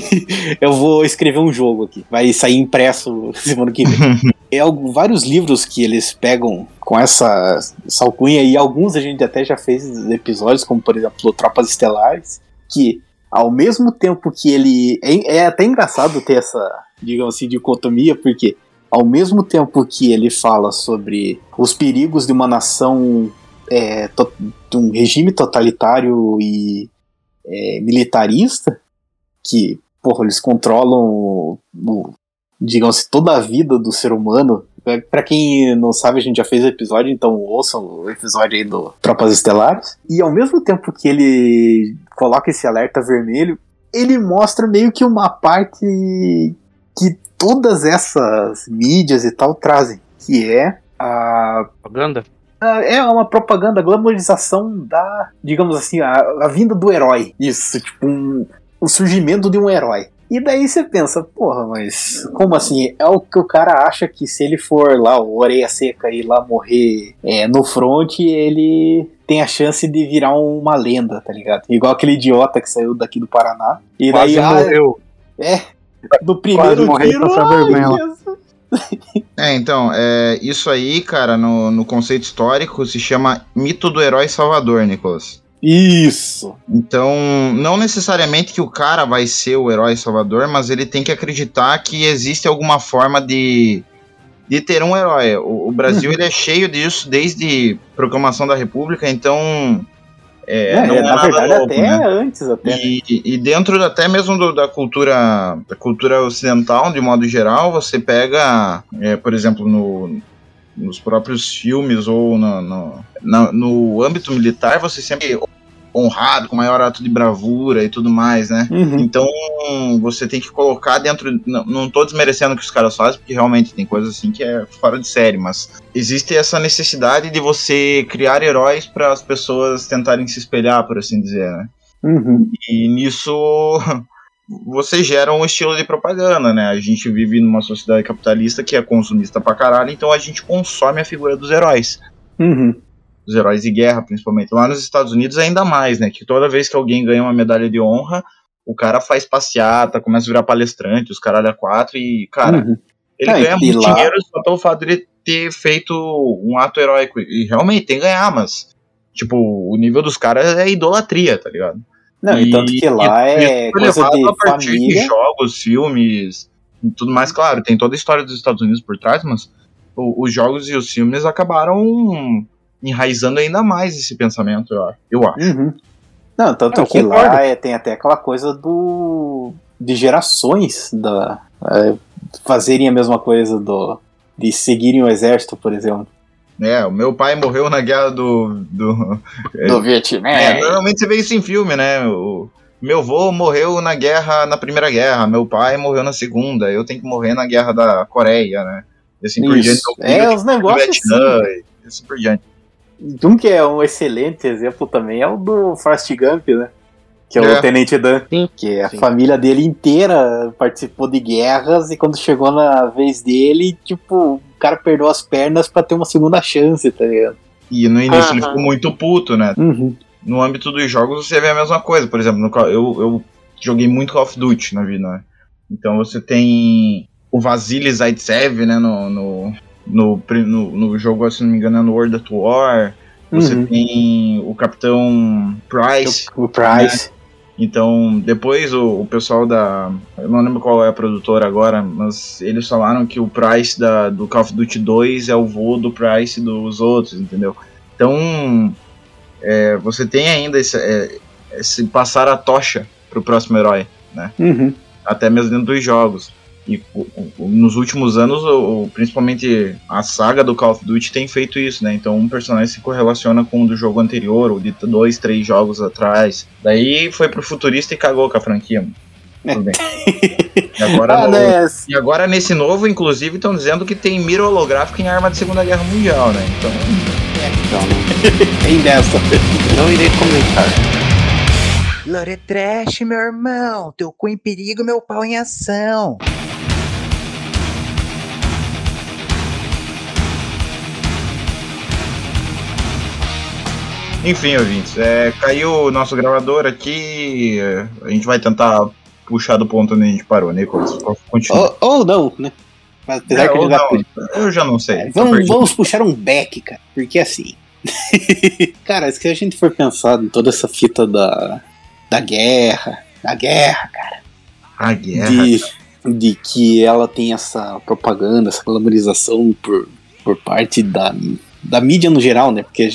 <laughs> eu vou escrever um jogo aqui. Vai sair impresso <laughs> semana que vem. É vários livros que eles pegam com essa, essa alcunha, e alguns a gente até já fez episódios, como por exemplo Tropas Estelares, que ao mesmo tempo que ele. É, é até engraçado ter essa, digamos assim, dicotomia, porque ao mesmo tempo que ele fala sobre os perigos de uma nação, é, to- de um regime totalitário e é, militarista, que, porra, eles controlam, digamos assim, toda a vida do ser humano. É, Pra quem não sabe, a gente já fez o episódio, então ouçam o episódio aí do Tropas Estelares. E ao mesmo tempo que ele coloca esse alerta vermelho, ele mostra meio que uma parte que todas essas mídias e tal trazem, que é a Propaganda? É uma propaganda, a glamorização da, digamos assim, a, a vinda do herói. Isso, tipo, um, o surgimento de um herói. E daí você pensa, porra, mas como assim? É o que o cara acha que se ele for lá, o orelha seca e lá morrer é, no front, ele tem a chance de virar uma lenda, tá ligado? Igual aquele idiota que saiu daqui do Paraná. E Quase daí, ah, morreu. no primeiro morrer de tiro, ai. Jesus. <laughs> É, então, é, isso aí, cara, no, no conceito histórico se chama mito do herói salvador, Nicolas. Isso. Então, não necessariamente que o cara vai ser o herói salvador, mas ele tem que acreditar que existe alguma forma de, de ter um herói. O, o Brasil <laughs> ele é cheio disso desde proclamação da República, então é, É, não é na nada verdade, novo, até né? antes, até. né? E, e dentro até mesmo do- da cultura da cultura ocidental, de modo geral, você pega, é, por exemplo, no, nos próprios filmes ou no, no, na- no âmbito militar, você sempre honrado, com maior ato de bravura e tudo mais, né? Uhum. Então você tem que colocar dentro. Não, não tô desmerecendo o que os caras fazem, porque realmente tem coisas assim que é fora de série, mas existe essa necessidade de você criar heróis para as pessoas tentarem se espelhar, por assim dizer, né? Uhum. E nisso você gera um estilo de propaganda, né? A gente vive numa sociedade capitalista que é consumista pra caralho, então a gente consome a figura dos heróis. Uhum. Os heróis de guerra, principalmente. Lá nos Estados Unidos ainda mais, né? Que toda vez que alguém ganha uma medalha de honra, o cara faz passeata, começa a virar palestrante, os caralho a quatro, e, cara, Uhum. ele e- ganha muito lá- dinheiro só pelo fato de ter feito um ato heróico. E realmente tem que ganhar, mas, tipo, o nível dos caras é idolatria, tá ligado? Não, e, tanto que lá e é foi coisa levado de a partir família. de jogos, filmes, e tudo mais. Claro, tem toda a história dos Estados Unidos por trás, mas o- os jogos e os filmes acabaram enraizando ainda mais esse pensamento, eu acho. Eu acho. Uhum. Não, tanto Eu que concordo. lá é, tem até aquela coisa do de gerações da é, fazerem a mesma coisa do de seguirem o exército, por exemplo. É, o meu pai morreu na guerra do. do Do Vietnã. é, normalmente você vê isso em filme, né? O meu avô morreu na guerra, na primeira guerra, meu pai morreu na segunda, eu tenho que morrer na guerra da Coreia, né? E assim por diante. Isso. meu filho É, os negócios Vietnã, assim. e assim por diante. Um que é um excelente exemplo também é o do Forrest Gump, né? Que é, É. o Tenente Dan. Sim, Que a sim. família dele inteira participou de guerras e quando chegou na vez dele, tipo, o cara perdeu as pernas pra ter uma segunda chance, tá ligado? E no início ele ficou muito puto, né? Uhum. No âmbito dos jogos você vê a mesma coisa. Por exemplo, no eu, eu joguei muito Call of Duty na vida, né? Então você tem o Vasily Zaitsev, né? No, no, no, no, no jogo, se não me engano, é no World at War. você Uhum. tem o Capitão Price. O Price. Então, depois o, o pessoal da. Eu não lembro qual é a produtora agora, mas eles falaram que o Price da, do Call of Duty 2 é o voo do Price dos outros, entendeu? Então, é, você tem ainda esse, é, esse passar a tocha pro próximo herói, Uhum. até mesmo dentro dos jogos. E nos últimos anos, principalmente a saga do Call of Duty tem feito isso, né? Então um personagem se correlaciona com o do jogo anterior, ou de dois, três jogos atrás. Daí foi pro futurista e cagou com a franquia. Tudo bem. <laughs> E agora, Ah, no- né? e agora nesse novo, inclusive, estão dizendo que tem mira holográfica em arma de Segunda Guerra Mundial, né? Então. Então, Tem dessa. não irei comentar. Lore Trash, meu irmão. Teu cu em perigo, meu pau em ação. Enfim, ouvintes, é, caiu o nosso gravador aqui. é, A gente vai tentar puxar do ponto onde a gente parou, Nicolas. Continua. Ou, ou não, né? Mas apesar É, que gente já não, eu já não sei. tô Vamos, vamos puxar um back, cara. Porque assim. <laughs> cara, se a gente for pensar em toda essa fita da, da guerra, da guerra, A guerra. de, de que ela tem essa propaganda, essa glamorização por, por parte da, da mídia no geral, né? Porque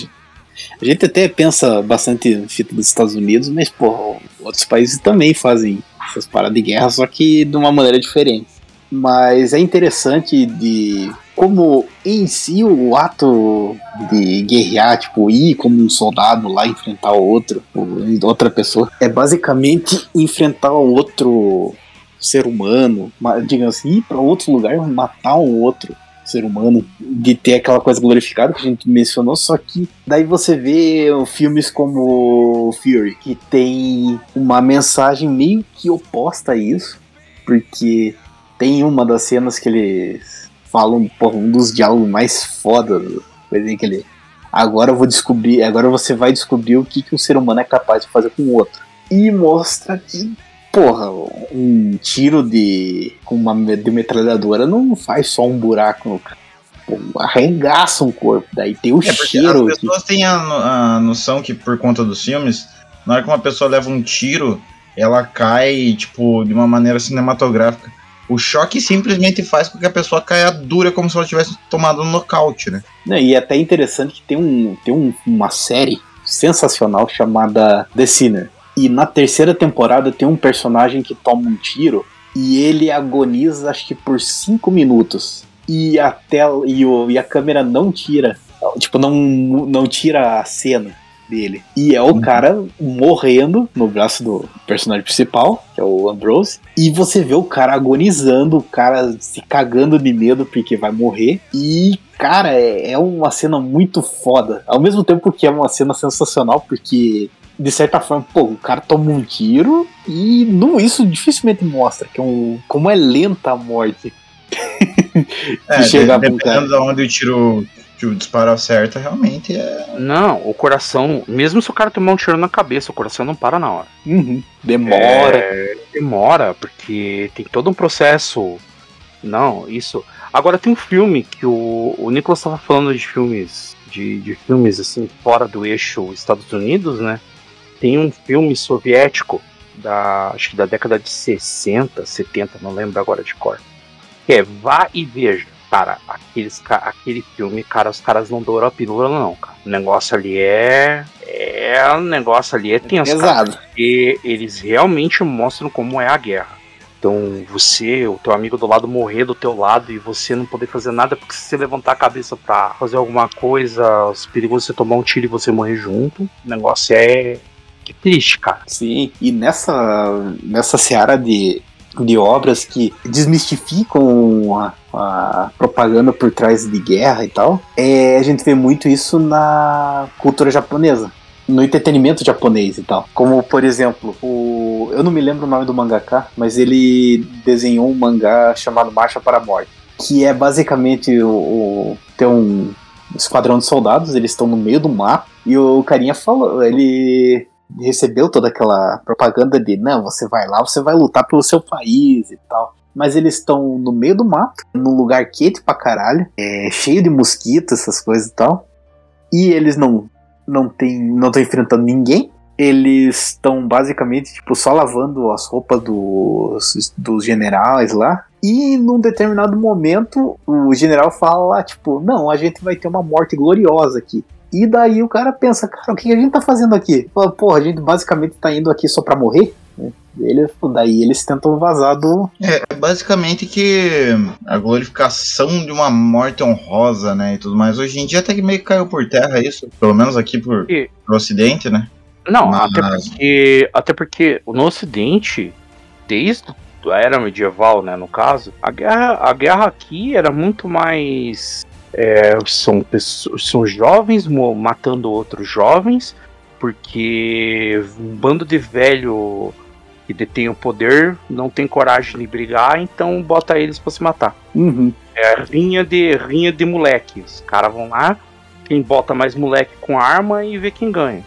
a gente, até pensa bastante em fita dos Estados Unidos, mas, pô, outros países também fazem essas paradas de guerra, só que de uma maneira diferente. Mas é interessante de como em si o ato de guerrear, tipo, ir como um soldado lá enfrentar o outro, ou outra pessoa, é basicamente enfrentar o outro ser humano, ma- digamos assim, ir para outro lugar, matar um outro ser humano, de ter aquela coisa glorificada que a gente mencionou, só que daí você vê filmes como Fury, que tem uma mensagem meio que oposta a isso, porque tem uma das cenas que eles falam, um dos diálogos mais foda, coisa que ele agora eu vou descobrir, agora você vai descobrir o que, que um ser humano é capaz de fazer com o outro. E mostra que porra, um tiro de uma de metralhadora não faz só um buraco no cara. Arregaça um corpo. Daí tem o É cheiro. as pessoas têm a, a noção que por conta dos filmes, na hora que uma pessoa leva um tiro, ela cai, tipo, de uma maneira cinematográfica. O choque simplesmente faz com que a pessoa caia dura, como se ela tivesse tomado um nocaute, né? Não, e é até interessante que tem, um, tem um- uma série sensacional chamada The Sinner. E na terceira temporada tem um personagem que toma um tiro e ele agoniza acho que por cinco minutos. E a tela e, o, e a câmera não tira, tipo, não, não tira a cena dele. E é o cara morrendo no braço do personagem principal, que é o Ambrose. E você vê o cara agonizando, o cara se cagando de medo porque vai morrer. E, cara, é, é uma cena muito foda. Ao mesmo tempo que é uma cena sensacional, porque, de certa forma, pô, o cara toma um tiro e não, isso dificilmente mostra que é um, como é lenta a morte. <laughs> É, chegar de- dependendo de onde o tiro, o disparo acerta, realmente é. Não, o coração, mesmo se o cara tomar um tiro na cabeça, o coração não para na hora. Uhum. Demora. É, demora, porque tem todo um processo. Não, isso. Agora tem um filme que o, o Nicolas estava falando de filmes. De, de filmes assim, fora do eixo Estados Unidos, né? Tem um filme soviético da. acho que da década de 60, 70, não lembro agora de cor. Que é Vá e Veja. Cara, aqueles, aquele filme, cara, os caras não douram a pílula, não, cara. O negócio ali é. É. O negócio ali é tenso. cara Pesado. porque eles realmente mostram como é a guerra. Então, você, o teu amigo do lado morrer do teu lado e você não poder fazer nada, porque se você levantar a cabeça pra fazer alguma coisa, os perigoso você tomar um tiro e você morrer junto. O negócio é. Que triste, cara. Sim, e nessa, nessa seara de, de obras que desmistificam a, a propaganda por trás de guerra e tal, é, a gente vê muito isso na cultura japonesa. No entretenimento japonês e tal. Como, por exemplo, o. Eu não me lembro o nome do mangaka, mas ele desenhou um mangá chamado Marcha para a Morte. Que é basicamente o. o tem um esquadrão de soldados, eles estão no meio do mato. E o carinha falou, ele recebeu toda aquela propaganda de não, você vai lá, você vai lutar pelo seu país e tal. Mas eles estão no meio do mato, num lugar quente pra caralho, é, cheio de mosquitos, essas coisas e tal. E eles não não tem, não estão enfrentando ninguém. Eles estão basicamente tipo só lavando as roupas dos, dos generais lá. E num determinado momento o general fala tipo, não, a gente vai ter uma morte gloriosa aqui. E daí o cara pensa, cara, o que a gente tá fazendo aqui? Fala, Porra, a gente basicamente tá indo aqui só pra morrer? né? Ele, daí eles tentam vazar do. É basicamente que a glorificação de uma morte honrosa, né? E tudo mais. Hoje em dia até que meio que caiu por terra isso. Pelo menos aqui por, E- pro ocidente, né? Não, Mas- até porque. Até porque no Ocidente, desde a era medieval, né, no caso, a guerra, a guerra aqui era muito mais. É, são, pessoas, são jovens matando outros jovens, porque um bando de velho que detém o poder não tem coragem de brigar, então bota eles pra se matar. Uhum. É rinha de, rinha de moleque. Os caras vão lá, quem bota mais moleque com arma e vê quem ganha.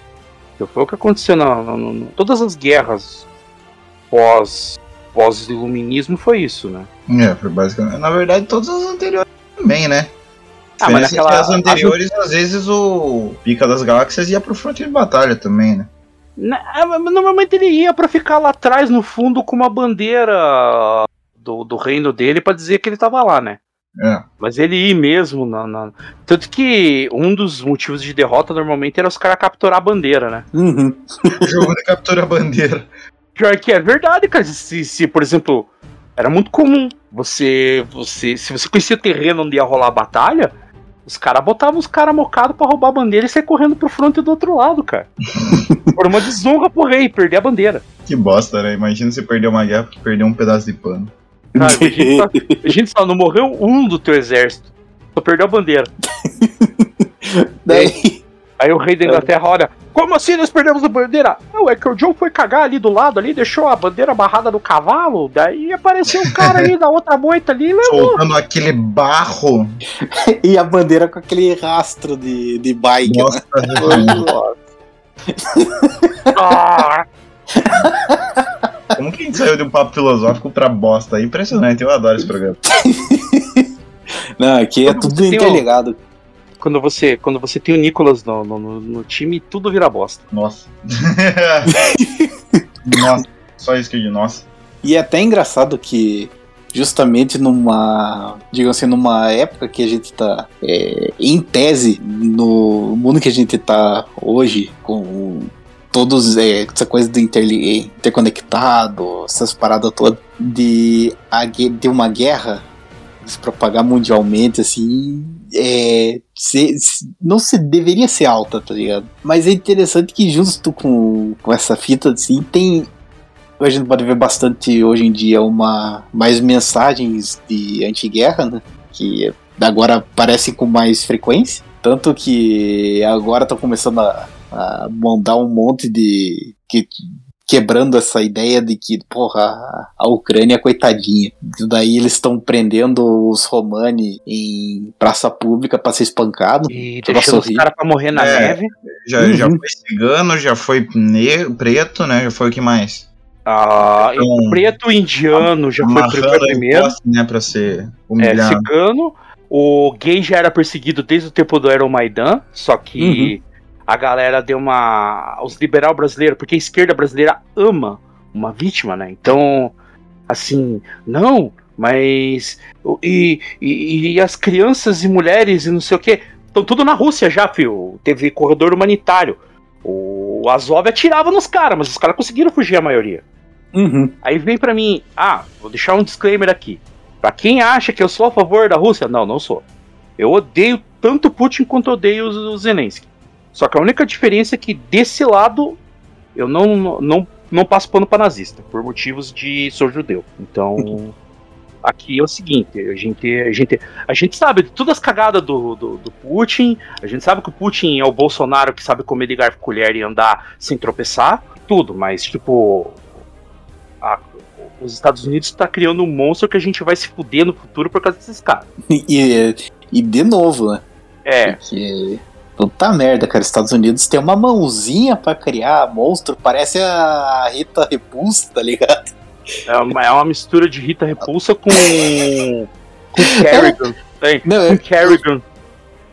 Então foi o que aconteceu na, na- na- todas as guerras pós pós iluminismo foi isso, né? É, foi basicamente. Na verdade, todas as anteriores também, né? Ah, mas naquela as anteriores, às vezes, o Pica das Galáxias ia pro fronte de batalha também, né? Na- ah, Normalmente ele ia pra ficar lá atrás no fundo com uma bandeira do, do reino dele pra dizer que ele tava lá, né? É. Mas ele ir mesmo na, na- Tanto que um dos motivos de derrota normalmente era os caras capturar a bandeira, né? Uhum. <laughs> Jogo de captura bandeira. Pior que é verdade, cara. Se, se, por exemplo, era muito comum você, você. Se você conhecia o terreno onde ia rolar a batalha, os caras botavam os caras mocados pra roubar a bandeira e sair correndo pro fronte do outro lado, cara. <laughs> Por uma desonra pro rei, perder a bandeira. Que bosta, né? Imagina você perder uma guerra porque perdeu um pedaço de pano. Cara, a, gente <laughs> só, a gente só não morreu um do teu exército. Só perdeu a bandeira. daí, Aí o rei da Inglaterra olha, como assim nós perdemos a bandeira? Não, é que o John foi cagar ali do lado ali, deixou a bandeira amarrada no cavalo, daí apareceu o cara aí da outra moita ali e levou. Soltando aquele barro. <laughs> e a bandeira com aquele rastro de, de bike. né? Nossa, Ah, <laughs> <laughs> como que a gente saiu de um papo filosófico pra bosta? É impressionante, eu adoro esse programa. Não, aqui é tudo tem um- interligado. Quando, você, quando você tem o Nicolas no, no, no- no time, tudo vira bosta. Nossa. <laughs> nossa, só isso que eu digo, nossa. E é até engraçado que justamente numa, digamos assim, numa época que a gente tá é, em tese no mundo que a gente tá hoje com todos é, essa coisa do interconectado, essas paradas todas de, a de uma guerra se propagar mundialmente assim é, se- se- não se deveria ser alta, tá ligado? Mas é interessante que justo com, com essa fita assim tem a gente pode ver bastante hoje em dia uma mais mensagens de anti-guerra, né? Que agora aparecem com mais frequência. Tanto que agora estão começando a, a mandar um monte de. Que, quebrando essa ideia de que, porra, a- a Ucrânia é coitadinha. Daí eles estão prendendo os Romani em praça pública para ser espancado. E Pra deixando os caras pra morrer na É. neve. Já, Uhum. já foi cigano, já foi negro, preto, né? Já foi o que mais? Ah, Então, preto indiano já foi primeiro. imposto, né? Pra ser É, humilhado. cigano. O gay já era perseguido desde o tempo do Euromaidan, só que a galera deu uma. Os liberal brasileiros, porque a esquerda brasileira ama uma vítima, né? Então, assim, não, mas. E, e, e as crianças e mulheres e não sei o quê. Estão tudo na Rússia já, fio. Teve corredor humanitário. O Azov atirava nos caras, mas os caras conseguiram fugir a maioria. Uhum. Aí vem pra mim, ah, vou deixar um disclaimer aqui. Pra quem acha que eu sou a favor da Rússia, não, não sou. Eu odeio tanto Putin quanto odeio o Zelensky. Só que a única diferença é que desse lado eu não, não, não passo pano pra nazista, por motivos de sou judeu. Então, <laughs> aqui é o seguinte, a gente, a gente, a gente sabe de todas as cagadas do, do, do Putin, a gente sabe que o Putin é o Bolsonaro que sabe comer de garfo colher e andar sem tropeçar, tudo, mas tipo, a- os Estados Unidos está criando um monstro que a gente vai se fuder no futuro por causa desses caras. <laughs> E, e de novo, né? É, Porque. Puta merda, cara. Estados Unidos tem uma mãozinha pra criar monstro. Parece a Rita Repulsa, tá ligado? é uma, é uma mistura de Rita Repulsa com. com <laughs> Kerrigan. Tem, Não, com é, Kerrigan.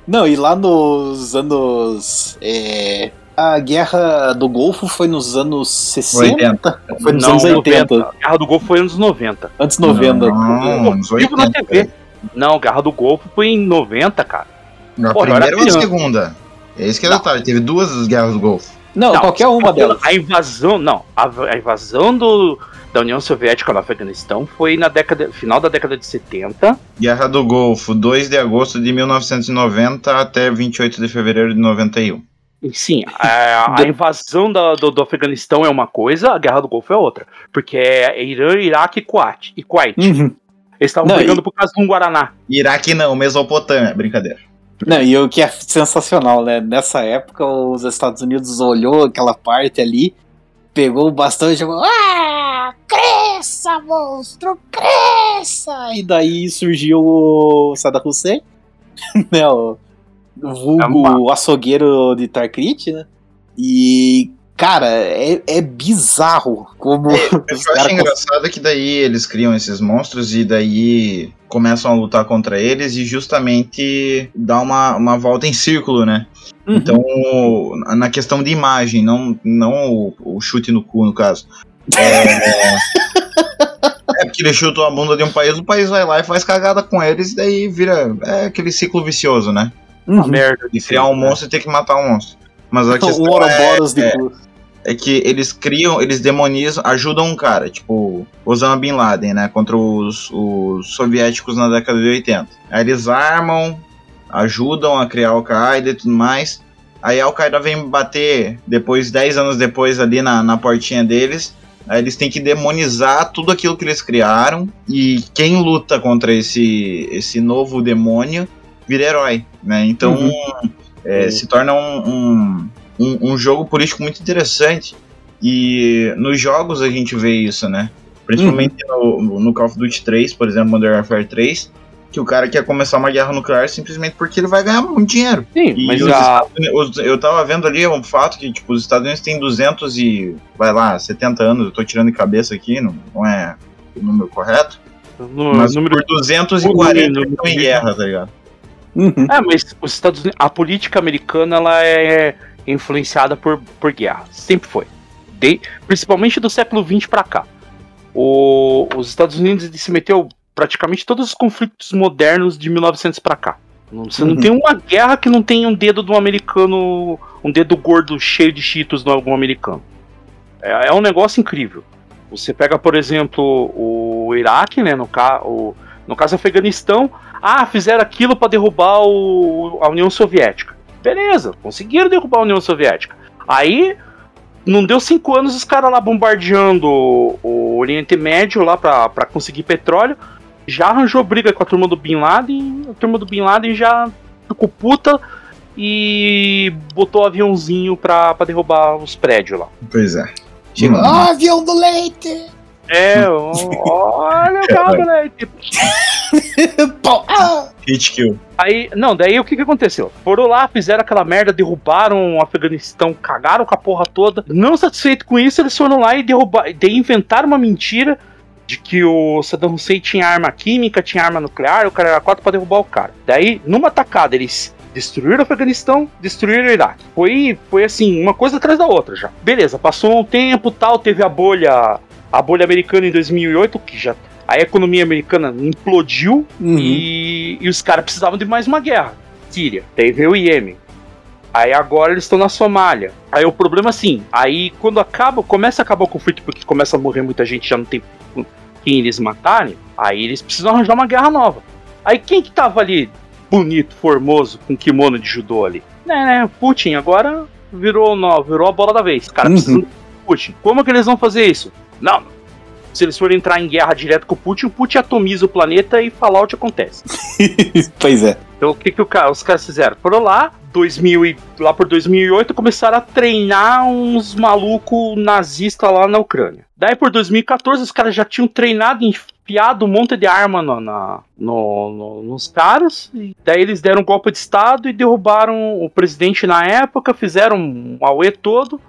Não, e lá nos anos. é, a guerra do Golfo foi nos anos 60? Foi nos Não, anos 80. 90. A Guerra do Golfo foi nos 90. Antes 90. Não, nos Vivo na 80. TV. Não, Guerra do Golfo foi em 90, cara. Na Porra, primeira ou na segunda? É isso que é Não. detalhe. Teve duas guerras do Golfo. Não, Não, qualquer uma delas. A invasão, não, a, a invasão do, da União Soviética no Afeganistão foi na década, final da década de 70. Guerra do Golfo, 2 de agosto de 1990 até 28 de fevereiro de 91. E sim, <laughs> a, a invasão da- do, do Afeganistão é uma coisa, a Guerra do Golfo é outra. Porque é Irã, Iraque e Kuwait. E Kuwait. Uhum. Eles estavam brigando e- por causa de um Guaraná. Iraque não, Mesopotâmia, brincadeira. Não, e o que é sensacional, né? Nessa época, os Estados Unidos olhou aquela parte ali, pegou o bastão e jogou. Ah, cresça, monstro, cresça! E daí surgiu o Saddam Hussein, <laughs> né? O, o vulgo açougueiro de Tarkrit, né? E, cara, é, é bizarro como O <laughs> os que eu acho engraçado é que daí eles criam esses monstros e daí começam a lutar contra eles e justamente dá uma, uma volta em círculo, né? Uhum. Então, na questão de imagem, não, não o, o chute no cu, no caso. É, é porque eles chutam a bunda de um país, o país vai lá e faz cagada com eles, e daí vira é aquele ciclo vicioso, né? Uma Uhum. merda. De criar um monstro e ter que matar um monstro. Mas a <laughs> O questão é, Ouroboros de é, cu. É que eles criam, eles demonizam, ajudam um cara, tipo Osama Bin Laden, né, contra os, os soviéticos na década de 80. Aí eles armam, ajudam a criar Al-Qaeda e tudo mais. Aí a Al-Qaeda vem bater, depois, 10 anos depois, ali na, na portinha deles. Aí eles têm que demonizar tudo aquilo que eles criaram. E quem luta contra esse, esse novo demônio vira herói, né? Então é, se torna um, um, um, um jogo político muito interessante. E nos jogos a gente vê isso, né? Principalmente no, no Call of Duty 3, por exemplo, Modern Warfare 3, que o cara quer começar uma guerra nuclear simplesmente porque ele vai ganhar muito dinheiro. Sim, E mas os a, Estados Unidos- os- eu tava vendo ali um fato que, tipo, os Estados Unidos têm 200 e, vai lá, 70 anos, eu tô tirando de cabeça aqui, não, não é o número correto, no, mas número por 240 número- estão em guerra, tá ligado? Uhum. É, mas os Estados Unidos, a política americana ela é influenciada por, por guerra. Sempre foi. De- principalmente do século XX pra cá. O- os Estados Unidos se meteu praticamente todos os conflitos modernos de 1900 pra cá. Não- Você não Uhum. tem uma guerra que não tenha um dedo de um americano, um dedo gordo cheio de cheetos de algum americano. É, é um negócio incrível. Você pega, por exemplo, o Iraque, né, no, ca o, no caso Afeganistão, ah, fizeram aquilo para derrubar o- a União Soviética. Beleza, conseguiram derrubar a União Soviética. Aí, não deu cinco anos os caras lá bombardeando o, o Oriente Médio lá pra pra conseguir petróleo. Já arranjou briga com a turma do Bin Laden. A turma do Bin Laden já ficou puta e botou aviãozinho pra, pra derrubar os prédios lá. Pois é. Chegou. Hum. Ah, avião do leite! É, <laughs> olha o carro, né? Tipo, Hit kill. Aí, não, daí o que que aconteceu? Foram lá, fizeram aquela merda, derrubaram o Afeganistão, cagaram com a porra toda. Não satisfeito com isso, eles foram lá e derrubaram, daí inventaram uma mentira de que o Saddam Hussein tinha arma química, tinha arma nuclear, o cara era quatro pra derrubar o cara. Daí, numa tacada, eles destruíram o Afeganistão, destruíram o Iraque. Foi, foi assim, uma coisa atrás da outra já. Beleza, passou um tempo, tal, teve a bolha, a bolha americana em 2008, que já a economia americana implodiu, Uhum. e, e os caras precisavam de mais uma guerra. Síria. Veio o Iêmen. Aí agora eles estão na Somália. Aí o problema é assim, aí quando acaba, começa a acabar o conflito porque começa a morrer muita gente, já não tem quem eles matarem, aí eles precisam arranjar uma guerra nova. Aí quem que tava ali bonito, formoso, com kimono de judô ali? Né, né, Putin agora virou, no, virou a bola da vez. Os caras Uhum. precisam Putin. Como que eles vão fazer isso? Não, se eles forem entrar em guerra direto com o Putin, o Putin atomiza o planeta e Fallout acontece. <laughs> pois é. Então o que, que cara- os caras fizeram? Foram lá, 2000 e, lá por 2008, começaram a treinar uns malucos nazistas lá na Ucrânia. Daí por 2014 os caras já tinham treinado, enfiado um monte de arma no, na, no- no- nos caras. E daí eles deram um golpe de estado e derrubaram o presidente na época, fizeram um auê todo.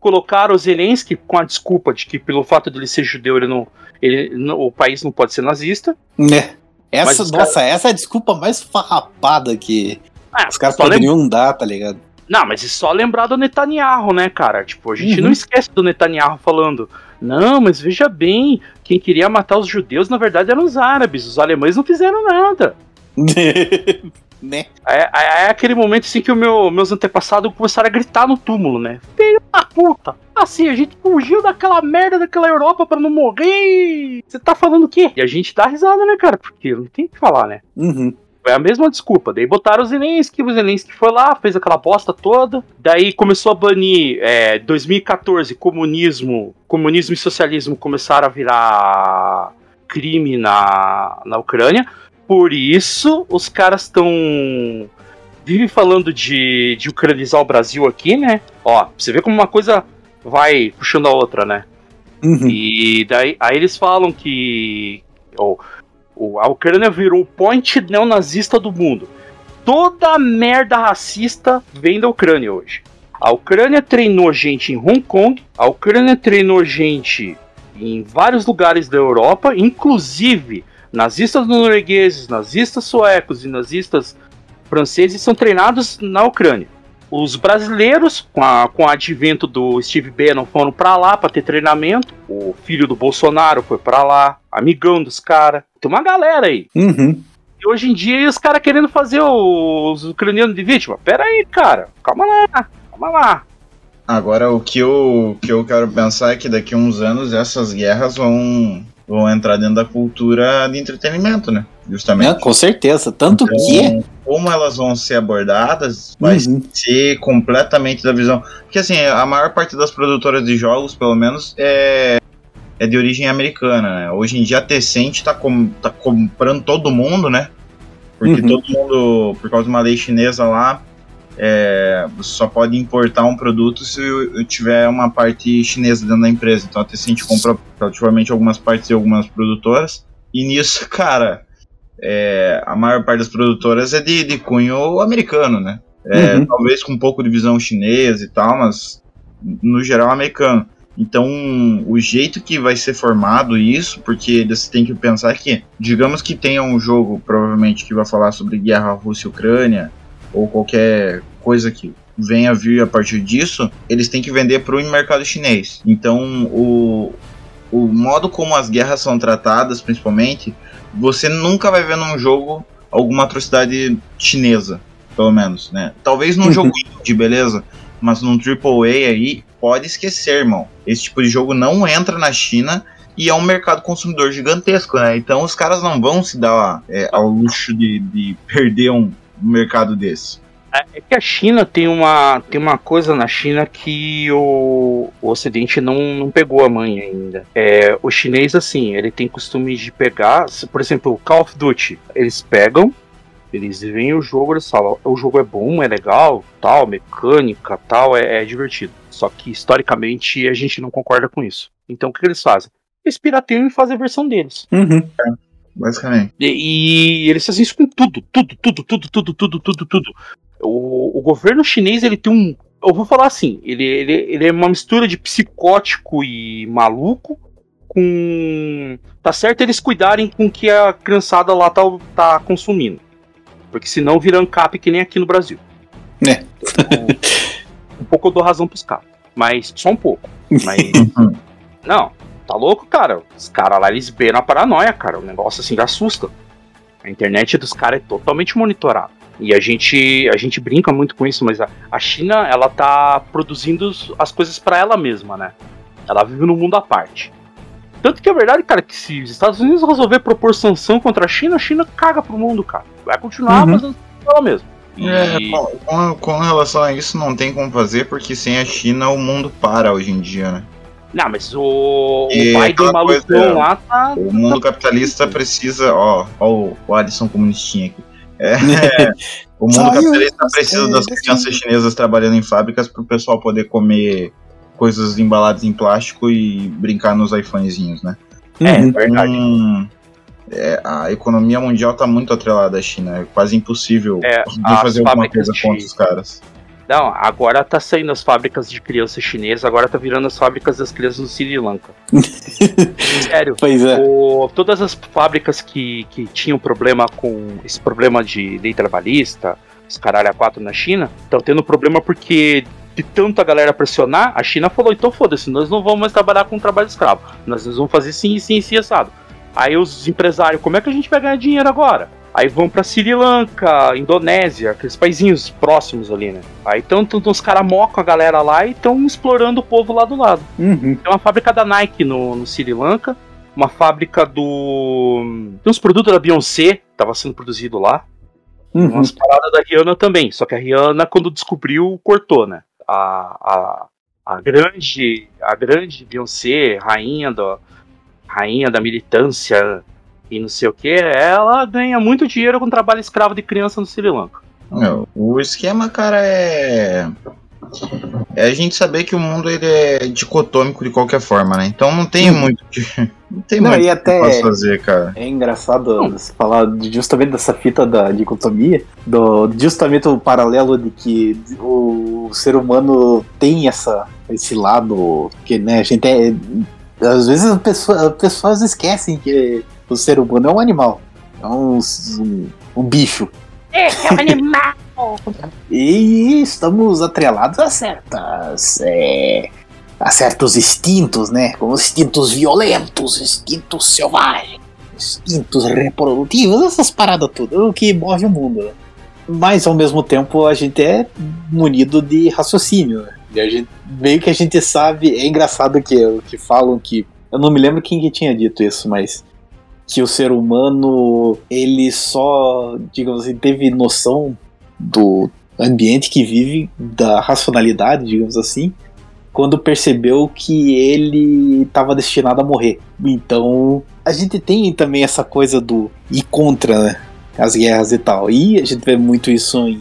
Colocaram o Zelensky com a desculpa de que pelo fato de ele ser judeu, ele não, ele, não- o país não pode ser nazista. Né? Essa, os nossa, essa é a desculpa mais farrapada que, Ah, Os caras poderiam dar, tá ligado? Não, mas é só lembrar do Netanyahu, né, cara? Tipo, a gente Uhum. não esquece do Netanyahu falando: não, mas veja bem, quem queria matar os judeus na verdade eram os árabes, os alemães não fizeram nada. <laughs> né? É, é- é aquele momento assim que o meu, meus antepassados começaram a gritar no túmulo, né? Filho da puta! Assim, a gente fugiu daquela merda daquela Europa pra não morrer! Você tá falando o quê? E a gente dá risada, né, cara? Porque não tem o que falar, né? Uhum. Foi a mesma desculpa. Daí botaram o Zelensky, o Zelensky foi lá, fez aquela bosta toda. Daí começou a banir é, 2014, comunismo, comunismo e socialismo começaram a virar crime na, na Ucrânia. Por isso, os caras estão. Vivem falando de, de ucranizar o Brasil aqui, né? Ó, você vê como uma coisa vai puxando a outra, né? Uhum. E daí aí eles falam que ó, o- a Ucrânia virou o point neonazista do mundo. Toda merda racista vem da Ucrânia hoje. A Ucrânia treinou gente em Hong Kong, a Ucrânia treinou gente em vários lugares da Europa, inclusive nazistas noruegueses, nazistas suecos e nazistas franceses são treinados na Ucrânia. Os brasileiros, com, a, com o advento do Steve Bannon, foram pra lá pra ter treinamento. O filho do Bolsonaro foi pra lá, amigão dos caras. Tem uma galera aí. Uhum. E hoje em dia os caras querendo fazer os ucranianos de vítima. Pera aí, cara. Calma lá. Calma lá. Agora, o que eu, que eu quero pensar é que daqui a uns anos essas guerras vão, vão entrar dentro da cultura de entretenimento, né? Justamente. Com certeza. Tanto que. Então, como elas vão ser abordadas, vai Uhum. ser completamente da visão. Porque assim, a maior parte das produtoras de jogos, pelo menos, é, é de origem americana, né? Hoje em dia a Tencent tá, com, tá comprando todo mundo, né? Porque Uhum. todo mundo, por causa de uma lei chinesa lá, é, só pode importar um produto se tiver uma parte chinesa dentro da empresa. Então a Tencent compra relativamente algumas partes de algumas produtoras. E nisso, <laughs> cara, é, a maior parte das produtoras é de, de cunho americano, né? É, Uhum. Talvez com um pouco de visão chinesa e tal, mas no geral americano. Então, o jeito que vai ser formado isso, porque você tem que pensar que, digamos que tenha um jogo, provavelmente, que vai falar sobre guerra Rússia e Ucrânia, ou qualquer coisa que venha a vir a partir disso, eles têm que vender para o mercado chinês. Então, o, o modo como as guerras são tratadas, principalmente, você nunca vai ver num jogo alguma atrocidade chinesa, pelo menos, né? Talvez num Uhum. jogo indie, beleza? Mas num AAA aí, pode esquecer, irmão. Esse tipo de jogo não entra na China e é um mercado consumidor gigantesco, né? Então os caras não vão se dar é, ao luxo de, de perder um mercado desse. É é que a China tem uma, tem uma coisa na China que o, o Ocidente não, não pegou a mãe ainda. É, o chinês, assim, ele tem costume de pegar, por exemplo, o Call of Duty, eles pegam, eles veem o jogo, eles falam, o jogo é bom, é legal, tal, mecânica, tal, é, é divertido. Só que historicamente a gente não concorda com isso. Então o que, que eles fazem? Eles pirateiam e fazem a versão deles. Uhum. Basicamente. E, e eles fazem isso com tudo, tudo, tudo, tudo, tudo, tudo, tudo, tudo. O, o governo chinês, ele tem um. Eu vou falar assim, ele, ele, ele é uma mistura de psicótico e maluco com. Tá certo eles cuidarem com o que a criançada lá tá, tá consumindo. Porque senão vira ANCAP que nem aqui no Brasil. É. Um, um pouco eu dou razão pros caras. Mas só um pouco. Mas. <laughs> Não, tá louco, cara? Os caras lá, eles beiram a paranoia, cara. O negócio assim assusta. A internet dos caras é totalmente monitorada. E a gente, a gente brinca muito com isso, mas a, a China, ela tá produzindo as coisas pra ela mesma, né? Ela vive num mundo à parte. Tanto que é verdade, cara, que se os Estados Unidos resolver propor sanção contra a China, a China caga pro mundo, cara. Vai continuar Uhum. fazendo ela mesma. É, E- com, com- relação a isso, não tem como fazer, porque sem a China o mundo para hoje em dia, né? Não, mas o, o Biden malucão coisa- lá tá. O mundo capitalista precisa. Ó, ó o, o Alisson comunistinha aqui. <laughs> É, o mundo Saiu, capitalista precisa é, das desse- crianças chinesas trabalhando em fábricas para o pessoal poder comer coisas embaladas em plástico e brincar nos iPhonezinhos, né? É, Uhum. verdade. É, a economia mundial tá muito atrelada à China. É quase impossível É, fazer alguma coisa de- contra os caras. Não, agora tá saindo as fábricas de criança chinesa, agora tá virando as fábricas das crianças no Sri Lanka. <laughs> Sério. Pois é. O- todas as fábricas que, que tinham problema com esse problema de lei trabalhista, os caralho a quatro na China, estão tendo problema porque de tanto a galera pressionar, a China falou, então foda-se, nós não vamos mais trabalhar com trabalho escravo. Nós vamos fazer sim, sim, sim, assado. Aí os empresários, como é que a gente vai ganhar dinheiro agora? Aí vão pra Sri Lanka, Indonésia, aqueles paizinhos próximos ali, né? Aí estão os caras mocam a galera lá e estão explorando o povo lá do lado. Uhum. Tem uma fábrica da Nike no, no Sri Lanka, uma fábrica do. Tem uns produtos da Beyoncé, tava sendo produzido lá. Uhum. Umas paradas da Rihanna também. Só que a Rihanna, quando descobriu, cortou, né? A, a, a grande. A grande Beyoncé, rainha da. Rainha da militância e não sei o que, ela ganha muito dinheiro com trabalho escravo de criança no Sri Lanka. Meu, o esquema, cara, é. É a gente saber que o mundo ele é dicotômico de qualquer forma, né? Então não tem muito que. <laughs> Não tem Não, muito e que até- eu posso fazer, cara. É engraçado você falar justamente dessa fita da dicotomia, do, justamente o paralelo de que o ser humano tem essa, esse lado que né, a gente é. Às vezes as pessoas, as pessoas esquecem que o ser humano é um animal, é um, um, um bicho. É, é um animal. <laughs> E estamos atrelados a certas. é, a certos instintos, né? Como instintos violentos, instintos selvagens, instintos reprodutivos, essas paradas tudo, o que move o mundo. Né? Mas ao mesmo tempo a gente é munido de raciocínio, né? E a gente, meio que a gente sabe, é engraçado que, que falam que. Eu não me lembro quem que tinha dito isso, mas que o ser humano ele só, digamos assim, teve noção do ambiente que vive, da racionalidade, digamos assim, quando percebeu que ele estava destinado a morrer. Então, a gente tem também essa coisa do ir contra né, as guerras e tal. E a gente vê muito isso em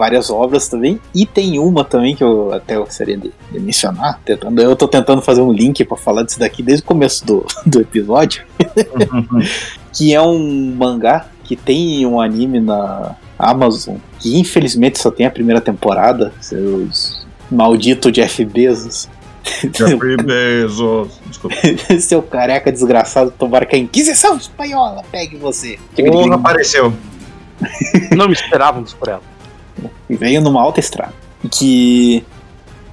várias obras também. E tem uma também que eu até gostaria de, de mencionar. Tentando, eu tô tentando fazer um link para falar disso daqui desde o começo do, <laughs> do episódio que é um mangá que tem um anime na Amazon, que infelizmente só tem a primeira temporada, seus maldito Jeff Bezos. Jeffrey <laughs> Bezos. Desculpa. <laughs> Seu careca desgraçado, tomara que a Inquisição Espanhola pegue você. Porra, apareceu. Não me esperávamos por ela. E veio numa alta estrada. Que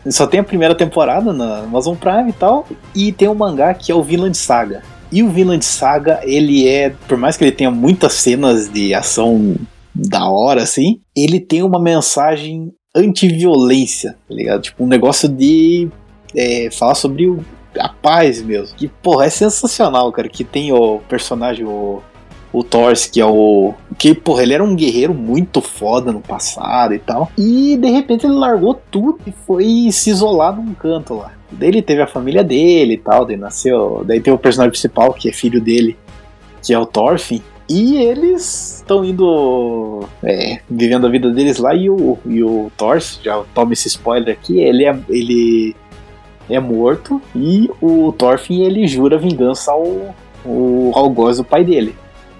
só tem a primeira temporada na Amazon Prime e tal. E tem um mangá que é o Vinland Saga. E o Vinland Saga, ele é, por mais que ele tenha muitas cenas de ação da hora, assim, ele tem uma mensagem anti-violência, tá ligado? Tipo, um negócio de é, falar sobre o- a paz mesmo. Que, porra, é sensacional, cara. Que tem o personagem, o, o Thors, que é o. Que, porra, ele era um guerreiro muito foda no passado e tal. E de repente ele largou tudo e foi se isolar num canto lá. Daí ele teve a família dele e tal, daí nasceu. Daí tem o personagem principal, que é filho dele, que é o Thorfinn. E eles estão indo. é, vivendo a vida deles lá e o, e o Thors, já toma esse spoiler aqui, ele é. Ele é morto e o Thorfinn ele jura vingança ao, ao algoz do pai dele.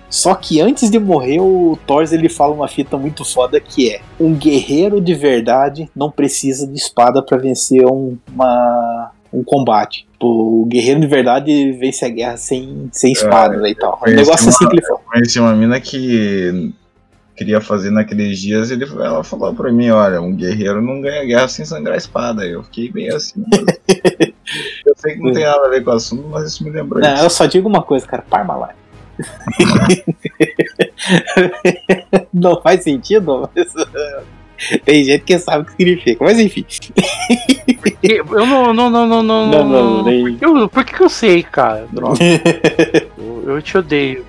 Só que antes de morrer, o Thor ele fala uma fita muito foda que é: um guerreiro de verdade não precisa de espada para vencer um, uma, um combate. O guerreiro de verdade vence a guerra sem, sem espada né, e tal. Um conheci negócio assim que ele fala. Conheci uma mina que queria fazer naqueles dias, ele, ela falou pra mim, olha, um guerreiro não ganha guerra sem sangrar a espada. Eu fiquei bem assim. <laughs> eu sei que não tem nada a ver com o assunto, mas isso me lembrou Não, eu só digo uma coisa, cara, Parmalat. <laughs> não faz sentido, mas tem gente que sabe o que significa, mas enfim. Eu não, não, não, não, não. Não, não, nem- Eu, por que, que eu sei, cara? Droga. <laughs> Eu, eu te odeio.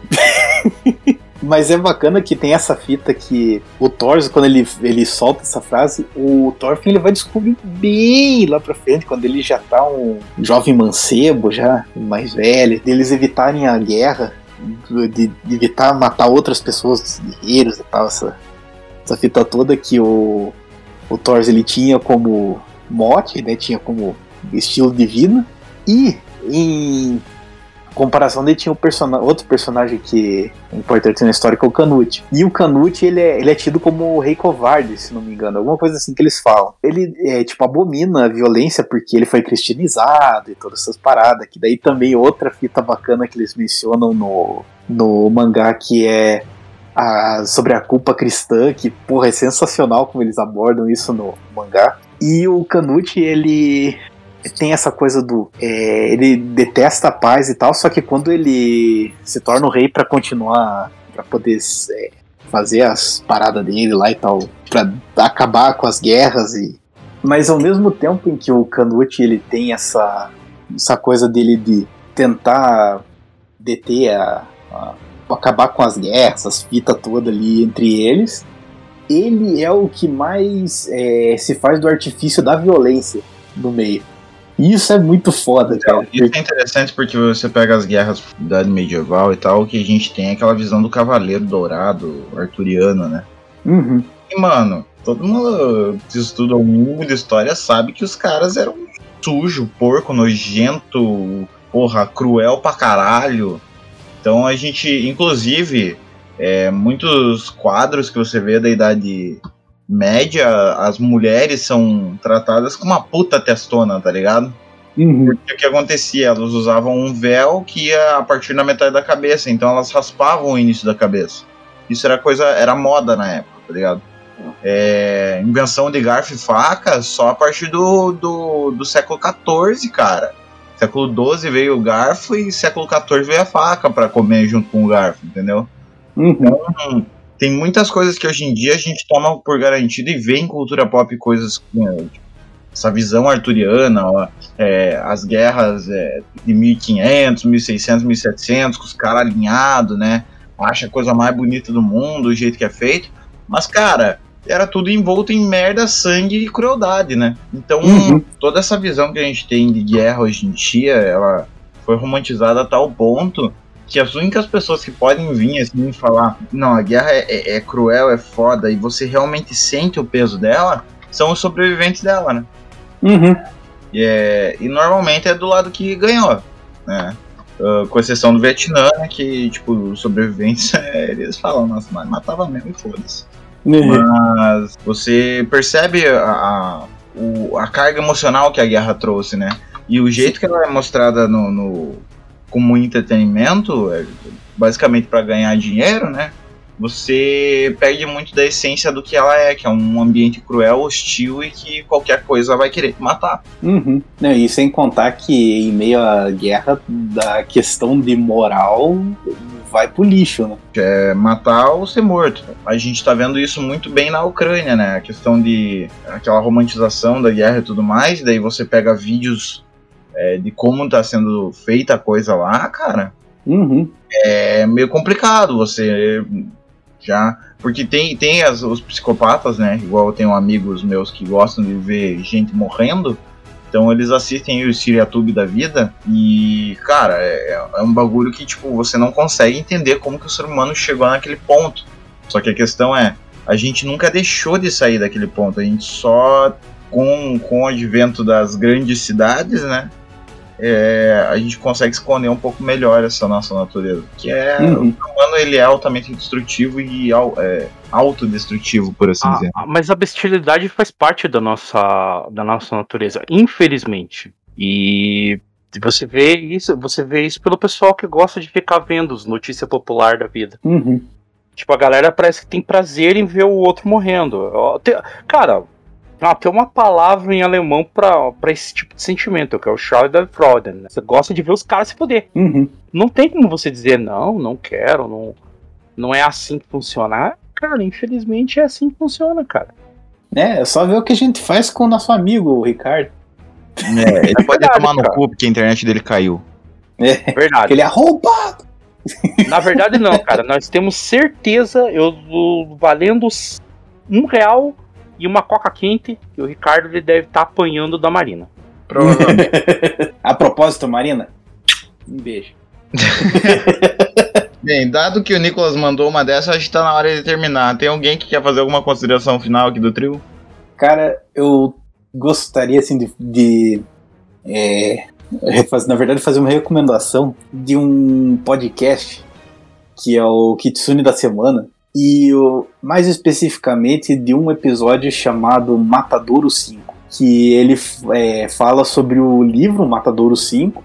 Mas é bacana que tem essa fita que o Thor, quando ele, ele solta essa frase, o Thorfinn ele vai descobrir bem lá pra frente, quando ele já tá um jovem mancebo, já mais velho, deles evitarem a guerra, de, de evitar matar outras pessoas, guerreiros e tal, essa, essa fita toda que o, o Thor ele tinha como mote, né, tinha como estilo de vida, e em comparação dele tinha um outro personagem que é importante na história que é o Canute. E o Canute ele é, ele é tido como o rei covarde, se não me engano, alguma coisa assim que eles falam. Ele é tipo abomina a violência porque ele foi cristianizado e todas essas paradas. Que daí também outra fita bacana que eles mencionam no, no mangá que é a- sobre a culpa cristã, que, porra, é sensacional como eles abordam isso no mangá. E o Canute, ele tem essa coisa do. é, ele detesta a paz e tal, só que quando ele se torna o rei pra continuar, pra poder é, fazer as paradas dele lá e tal, pra acabar com as guerras e. Mas ao mesmo tempo em que o Canute ele tem essa, essa coisa dele de tentar deter a, a- acabar com as guerras, as fitas todas ali entre eles, ele é o que mais é, se faz do artifício da violência no meio. E isso é muito foda, cara. Isso é interessante porque você pega as guerras da idade medieval e tal, que a gente tem aquela visão do cavaleiro dourado, arturiano, né? Uhum. E, mano, todo mundo que estuda o mínimo de história sabe que os caras eram sujo, porco, nojento, porra, cruel pra caralho. Então a gente, inclusive, é, muitos quadros que você vê da idade média, as mulheres são tratadas com uma puta testona, tá ligado? Uhum. Porque o que acontecia? Elas usavam um véu que ia a partir da metade da cabeça, então elas raspavam o início da cabeça. Isso era coisa, era moda na época, tá ligado? É, invenção de garfo e faca só a partir do, do, do século XIV, cara. Século XII veio o garfo e século XIV veio a faca pra comer junto com o garfo, entendeu? Uhum. Tem muitas coisas que hoje em dia a gente toma por garantido e vê em cultura pop coisas com tipo, essa visão arturiana, ó, é, as guerras é, de 1500, 1600, 1700, com os caras alinhados, né? Acha a coisa mais bonita do mundo, o jeito que é feito. Mas, cara, era tudo envolto em merda, sangue e crueldade, né? Então, Uhum. toda essa visão que a gente tem de guerra hoje em dia, ela foi romantizada a tal ponto que as únicas pessoas que podem vir assim e falar, não, a guerra é, é- é cruel, é foda, e você realmente sente o peso dela, são os sobreviventes dela, né? Uhum. E, é- e normalmente é do lado que ganhou, né? Ah, com exceção do Vietnã, né, que, tipo, os sobreviventes, <laughs> é, eles falam, nossa, mas matava mesmo e foda-se. Uhum. Mas você percebe a, a, a carga emocional que a guerra trouxe, né? E o jeito que ela é mostrada no, no- como entretenimento, é, basicamente para ganhar dinheiro, né? Você perde muito da essência do que ela é, que é um ambiente cruel, hostil e que qualquer coisa vai querer te matar. Uhum. E sem contar que em meio à guerra, da questão de moral vai pro lixo, né? É matar ou ser morto. A gente tá vendo isso muito bem na Ucrânia, né? A questão de aquela romantização da guerra e tudo mais, daí você pega vídeos é, de como tá sendo feita a coisa lá, cara. Uhum. É meio complicado você já. Porque tem, tem as- os psicopatas, né? Igual eu tenho amigos meus que gostam de ver gente morrendo. Então eles assistem o Siriatube da vida e, cara, é, é um bagulho que, tipo, você não consegue entender como que o ser humano chegou naquele ponto. Só que a questão é, a gente nunca deixou de sair daquele ponto, a gente só, com, com o advento das grandes cidades, né, é, a gente consegue esconder um pouco melhor essa nossa natureza. Que é, Uhum. o humano, ele é altamente destrutivo e é, autodestrutivo, por assim Ah, dizer. ah, mas a bestialidade faz parte da nossa, da nossa natureza, infelizmente. E você vê isso, você vê isso pelo pessoal que gosta de ficar vendo os notícias popular da vida. Uhum. Tipo, a galera parece que tem prazer em ver o outro morrendo. Cara, ah, tem uma palavra em alemão pra, pra esse tipo de sentimento, que é o Schadenfreude. Né? Você gosta de ver os caras se poder. Uhum. Não tem como você dizer, não, não quero, não, não é assim que funciona. Cara, infelizmente é assim que funciona, cara. É, é só ver o que a gente faz com o nosso amigo, o Ricardo. É, ele <laughs> pode verdade, tomar no cara. cu porque a internet dele caiu. É, Verdade. ele é roubado. Na verdade, não, cara. <laughs> Nós temos certeza, eu do- valendo um real e uma coca quente, que o Ricardo ele deve estar apanhando da Marina. Provavelmente. <laughs> A propósito, Marina, um beijo. <laughs> Bem, dado que o Nicolas mandou uma dessa, acho que tá na hora de terminar. Tem alguém que quer fazer alguma consideração final aqui do trio? Cara, eu gostaria assim de, de é, na verdade fazer uma recomendação de um podcast que é o Kitsune da semana e mais especificamente de um episódio chamado Matadouro 5 que ele é, fala sobre o livro Matadouro 5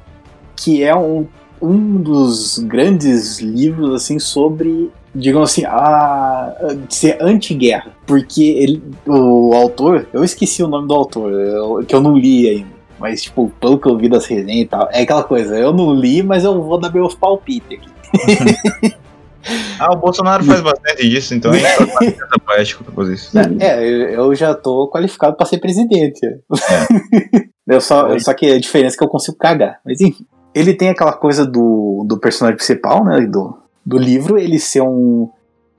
que é um, um dos grandes livros assim sobre digamos assim, a, ser anti-guerra. Porque ele, o autor, eu esqueci o nome do autor, eu- que eu não li ainda. Mas, tipo, pelo que eu vi das resenhas e tal, é aquela coisa, eu não li, mas eu vou dar meus palpites aqui. <laughs> Ah, o Bolsonaro faz bastante disso, então a gente tá bastante poético pra fazer isso. É, eu, eu já tô qualificado pra ser presidente. eu só, Oi. só que a diferença é que eu consigo cagar. Mas enfim. Ele tem aquela coisa do, do personagem principal, né? Do, do livro, ele ser um,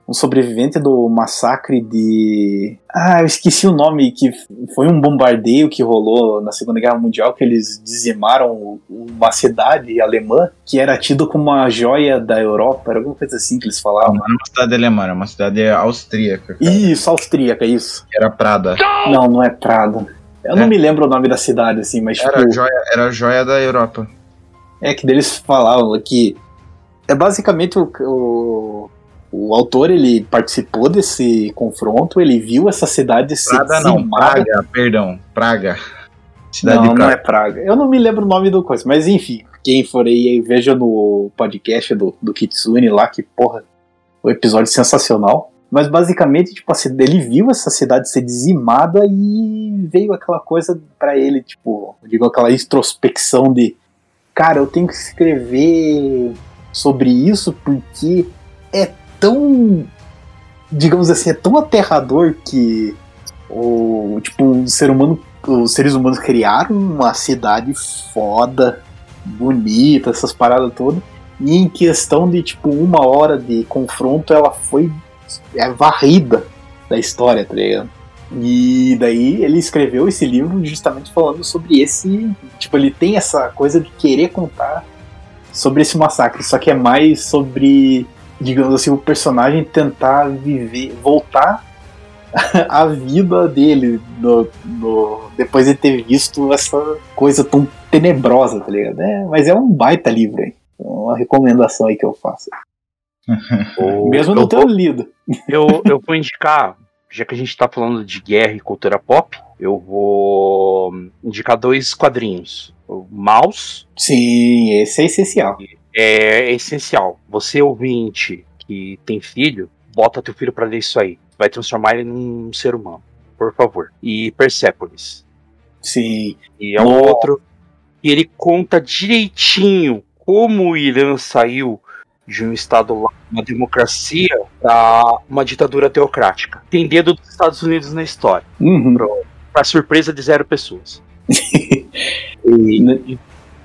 um sobrevivente do massacre de. Ah, eu esqueci o nome, que foi um bombardeio que rolou na Segunda Guerra Mundial, que eles dizimaram uma cidade alemã que era tido como uma joia da Europa, era alguma coisa assim que eles Não, falavam. não é uma cidade alemã, é uma cidade austríaca, cara, Isso, austríaca, isso. era Prada. Não, não é Prado. Eu não É. me lembro o nome da cidade, assim, mas tipo, Era a joia, era joia da Europa. é que deles falavam que é basicamente o, o, o autor ele participou desse confronto, ele viu essa cidade ser Prada não. Praga, perdão, Praga. Cidade Não, de não Praga. é Praga. Eu não me lembro o nome do coisa, mas enfim, quem for aí, veja no podcast do, do Kitsune lá, que porra, o episódio sensacional. Mas basicamente, tipo assim, ele viu essa cidade ser dizimada e veio aquela coisa pra ele, tipo, digo aquela introspecção de, cara, eu tenho que escrever sobre isso porque é tão, digamos assim, é tão aterrador que o tipo o ser humano, os seres humanos criaram uma cidade foda, bonita, essas paradas todas. E em questão de tipo uma hora de confronto, ela foi é, varrida da história, tá ligado? E daí ele escreveu esse livro justamente falando sobre esse. Tipo, ele tem essa coisa de querer contar sobre esse massacre, só que é mais sobre, digamos assim, o personagem tentar viver, voltar <laughs> a vida dele no, no- depois de ter visto essa coisa tão tenebrosa, tá ligado? É, mas é um baita livro, hein? Uma recomendação aí que eu faço. <laughs> Mesmo eu não tendo lido. <laughs> Eu, eu vou indicar, já que a gente tá falando de guerra e cultura pop, eu vou indicar dois quadrinhos. O Mouse Sim, esse é essencial. É essencial. Você, ouvinte que tem filho, bota teu filho pra ler isso aí. Vai transformar ele num ser humano. Por favor. E Persepolis. Sim. E é o Nossa. outro. E ele conta direitinho como o Irã saiu de um estado lá, uma democracia, pra uma ditadura teocrática. Tem dedo dos Estados Unidos na história. Uhum. Pra surpresa de zero pessoas. <laughs> E-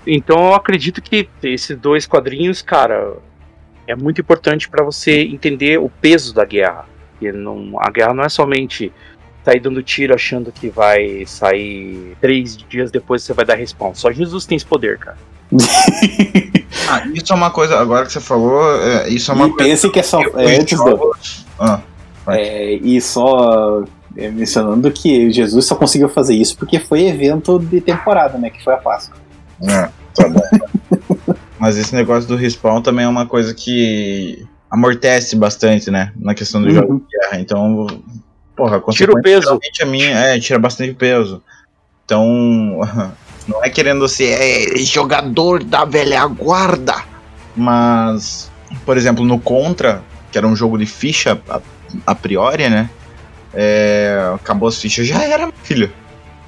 então eu acredito que esses dois quadrinhos, cara, é muito importante pra você entender o peso da guerra. E não, a guerra não é somente sair dando tiro achando que vai sair três dias depois você vai dar respawn. Só Jesus tem esse poder, cara. <laughs> Ah, isso é uma coisa, agora que você falou, é, isso é uma e coisa. pense que é só. É, antes do, Ah, é, e só é, mencionando que Jesus só conseguiu fazer isso porque foi evento de temporada, né? Que foi a Páscoa. É, tá bom. Mas esse negócio do respawn também é uma coisa que amortece bastante, né? Na questão do Uhum. jogo de guerra. Então, porra, Tira o peso. a minha é, tira bastante peso. Então, <laughs> não é querendo ser é, jogador da velha guarda, mas, por exemplo, no Contra, que era um jogo de ficha a, a priori, né? É, acabou as fichas, já era, filho.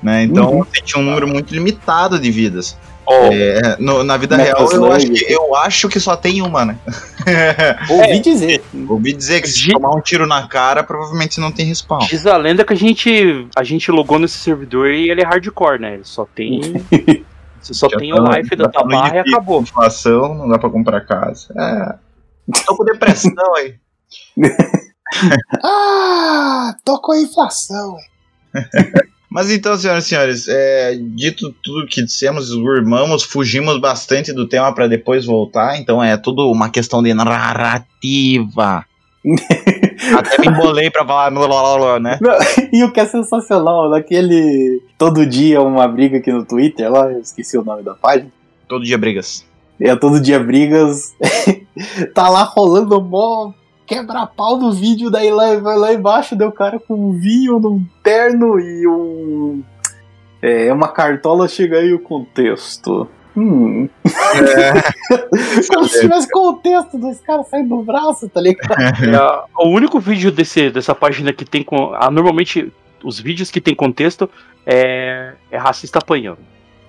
Né? Então, Uhum. tinha um número muito limitado de vidas. Ó, É, no- na vida Metal real, eu acho, que, eu acho que só tem uma, né? <laughs> Ouvi dizer. Ouvi dizer que se tomar um tiro na cara, provavelmente não tem respawn. Diz a lenda que a gente, a gente logou nesse servidor e ele é hardcore, né? Ele só tem. Você <laughs> só Já tem tá o life da tá tua no barra e acabou. Inflação, não dá pra comprar casa. É. Tô com depressão aí. <laughs> Ah, tô com a inflação. ué. Mas então, senhoras e senhores, é, dito tudo que dissemos, esgurmamos, fugimos bastante do tema pra depois voltar, então é tudo uma questão de narrativa. <laughs> Até me embolei pra falar, blá, blá, né? Não, e o que é sensacional, naquele. Todo dia uma briga aqui no Twitter, lá, eu esqueci o nome da página. Todo dia brigas. É todo dia brigas. <laughs> tá lá rolando mó quebra-pau no vídeo, daí lá, lá embaixo, deu o cara com um vinho num terno e um. É, uma cartola chega aí o contexto. Hum. <laughs> Como se tivesse contexto dos caras saindo do braço, tá ligado? É, o único vídeo desse, dessa página que tem. com- Ah, normalmente, os vídeos que tem contexto é, é racista apanhando.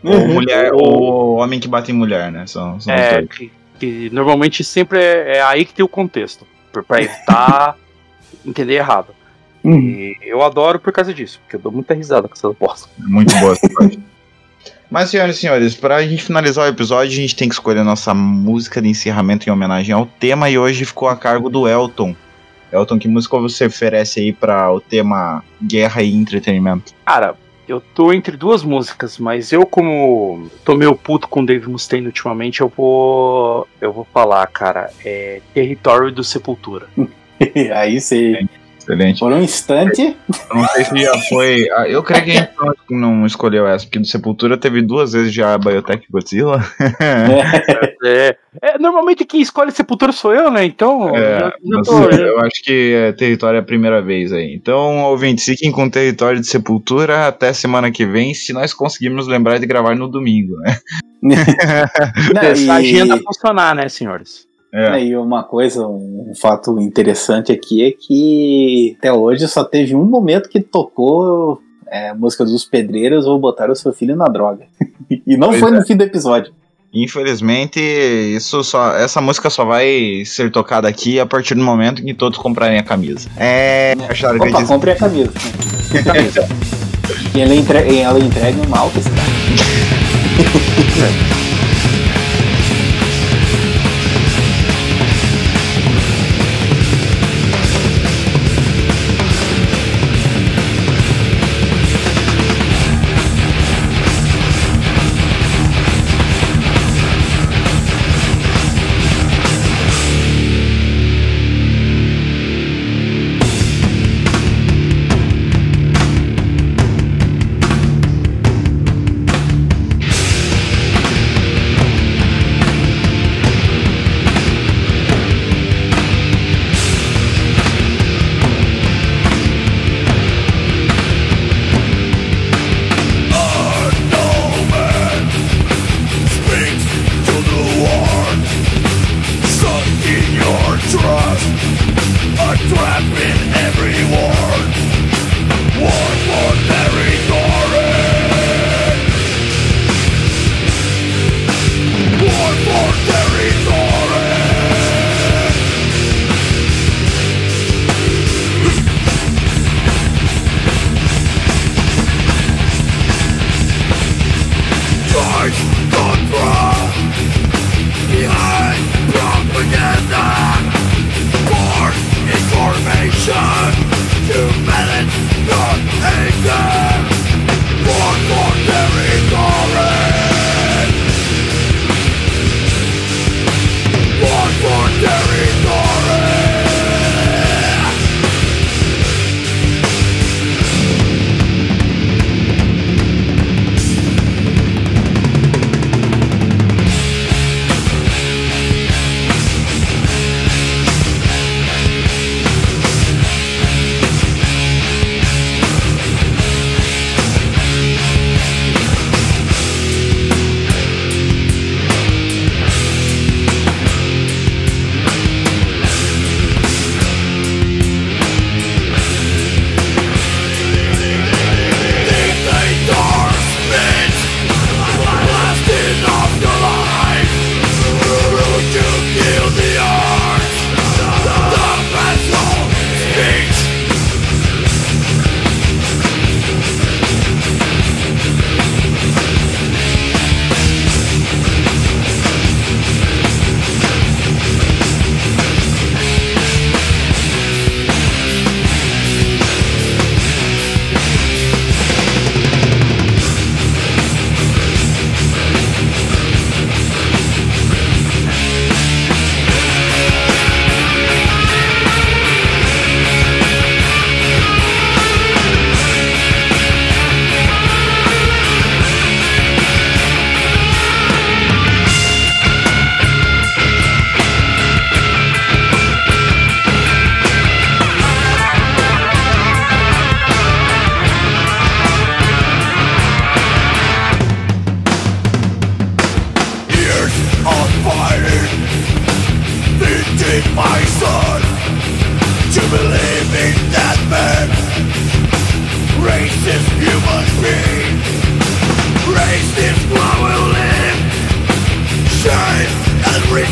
Ou mulher, ou homem que bate em mulher, né? São, são É, que, que normalmente sempre é, é aí que tem o contexto. Pra evitar <laughs> entender errado. Uhum. E eu adoro por causa disso, porque eu dou muita risada com essas bosta. Muito boa essa parte. <laughs> Mas, senhoras e senhores, pra gente finalizar o episódio, a gente tem que escolher nossa música de encerramento em homenagem ao tema e hoje ficou a cargo do Elton. Elton, que música você oferece aí para o tema guerra e entretenimento? Cara, eu tô entre duas músicas, mas eu, como tô meio puto com o Dave Mustaine ultimamente, eu vou. Eu vou falar, cara, é Território do Sepultura. <laughs> Aí você, Excelente. por um instante, Eu não sei se já foi. Eu creio que a gente não- escolheu essa, porque do Sepultura teve duas vezes já a Biotech Godzilla. É, é, normalmente quem escolhe Sepultura sou eu, né? Então. É, já- já mas tô- eu acho que é, território é a primeira vez aí. Então, ouvintes, fiquem com território de sepultura até semana que vem, se nós conseguirmos lembrar de gravar no domingo, né? <laughs> Não, Essa e- agenda funcionar, né, senhores? É. E uma coisa, um fato interessante aqui é que até hoje só teve um momento que tocou é, a música dos pedreiros ou botaram o seu filho na droga. <laughs> E não Pois foi é. no fim do episódio. Infelizmente, isso só, essa música só vai ser tocada aqui a partir do momento em que todos comprarem a camisa. É. Acharam a Opa, compre a camisa. né? Camisa. <laughs> e ela, entre, e ela entrega uma alta escala. <laughs>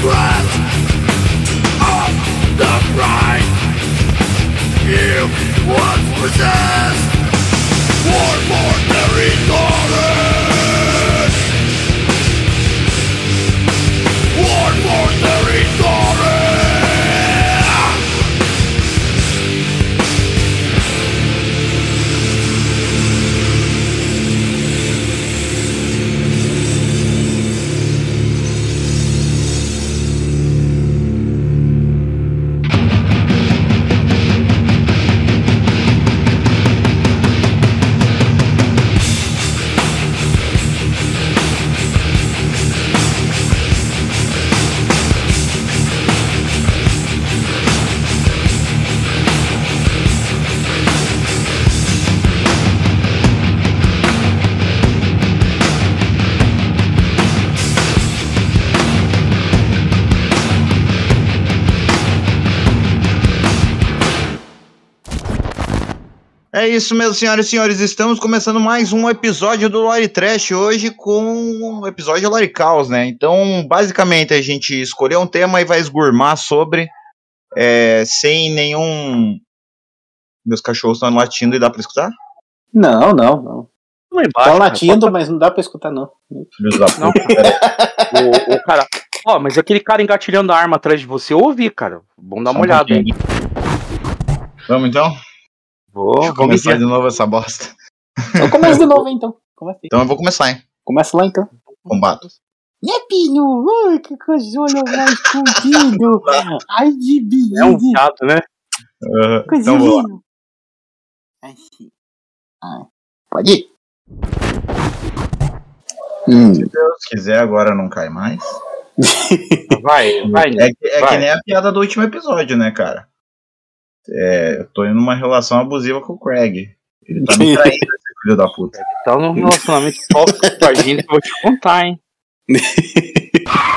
breath of the pride you once possessed. One ordinary daughter. Isso mesmo, senhoras e senhores. Estamos começando mais um episódio do Lore Trash hoje com um episódio Lore Caos, né? Então, basicamente, a gente escolheu um tema e vai esgurmar sobre, é, sem nenhum. Meus cachorros estão latindo e dá pra escutar? Não, não, não. Lá embaixo, cara, latindo, mas não dá pra escutar, não. Filhos da Não, puta. O, o cara. Ó, mas aquele cara engatilhando a arma atrás de você, eu ouvi, cara. Vamos dar uma Só um olhada aí. Vamos então? Vou, Deixa eu começar de novo essa bosta. Então começa de novo, então. Começa, aí. Então eu vou começar, hein? começa lá, então. Combate. Né, Pino? Ai, que coisinha mais comprido. <laughs> Ai, de É um viado, né? Coisa Então vou lá. linda. Ai, sim. Ah, pode ir. Hum. Se Deus quiser, agora não cai mais. Vai, vai. É, que- é Vai. que nem a piada do último episódio, né, cara? É, eu tô em uma relação abusiva com o Craig. Ele tá me <laughs> traindo, esse filho da puta. Então, no relacionamento tóxico com a gente, eu vou te contar, hein? <laughs>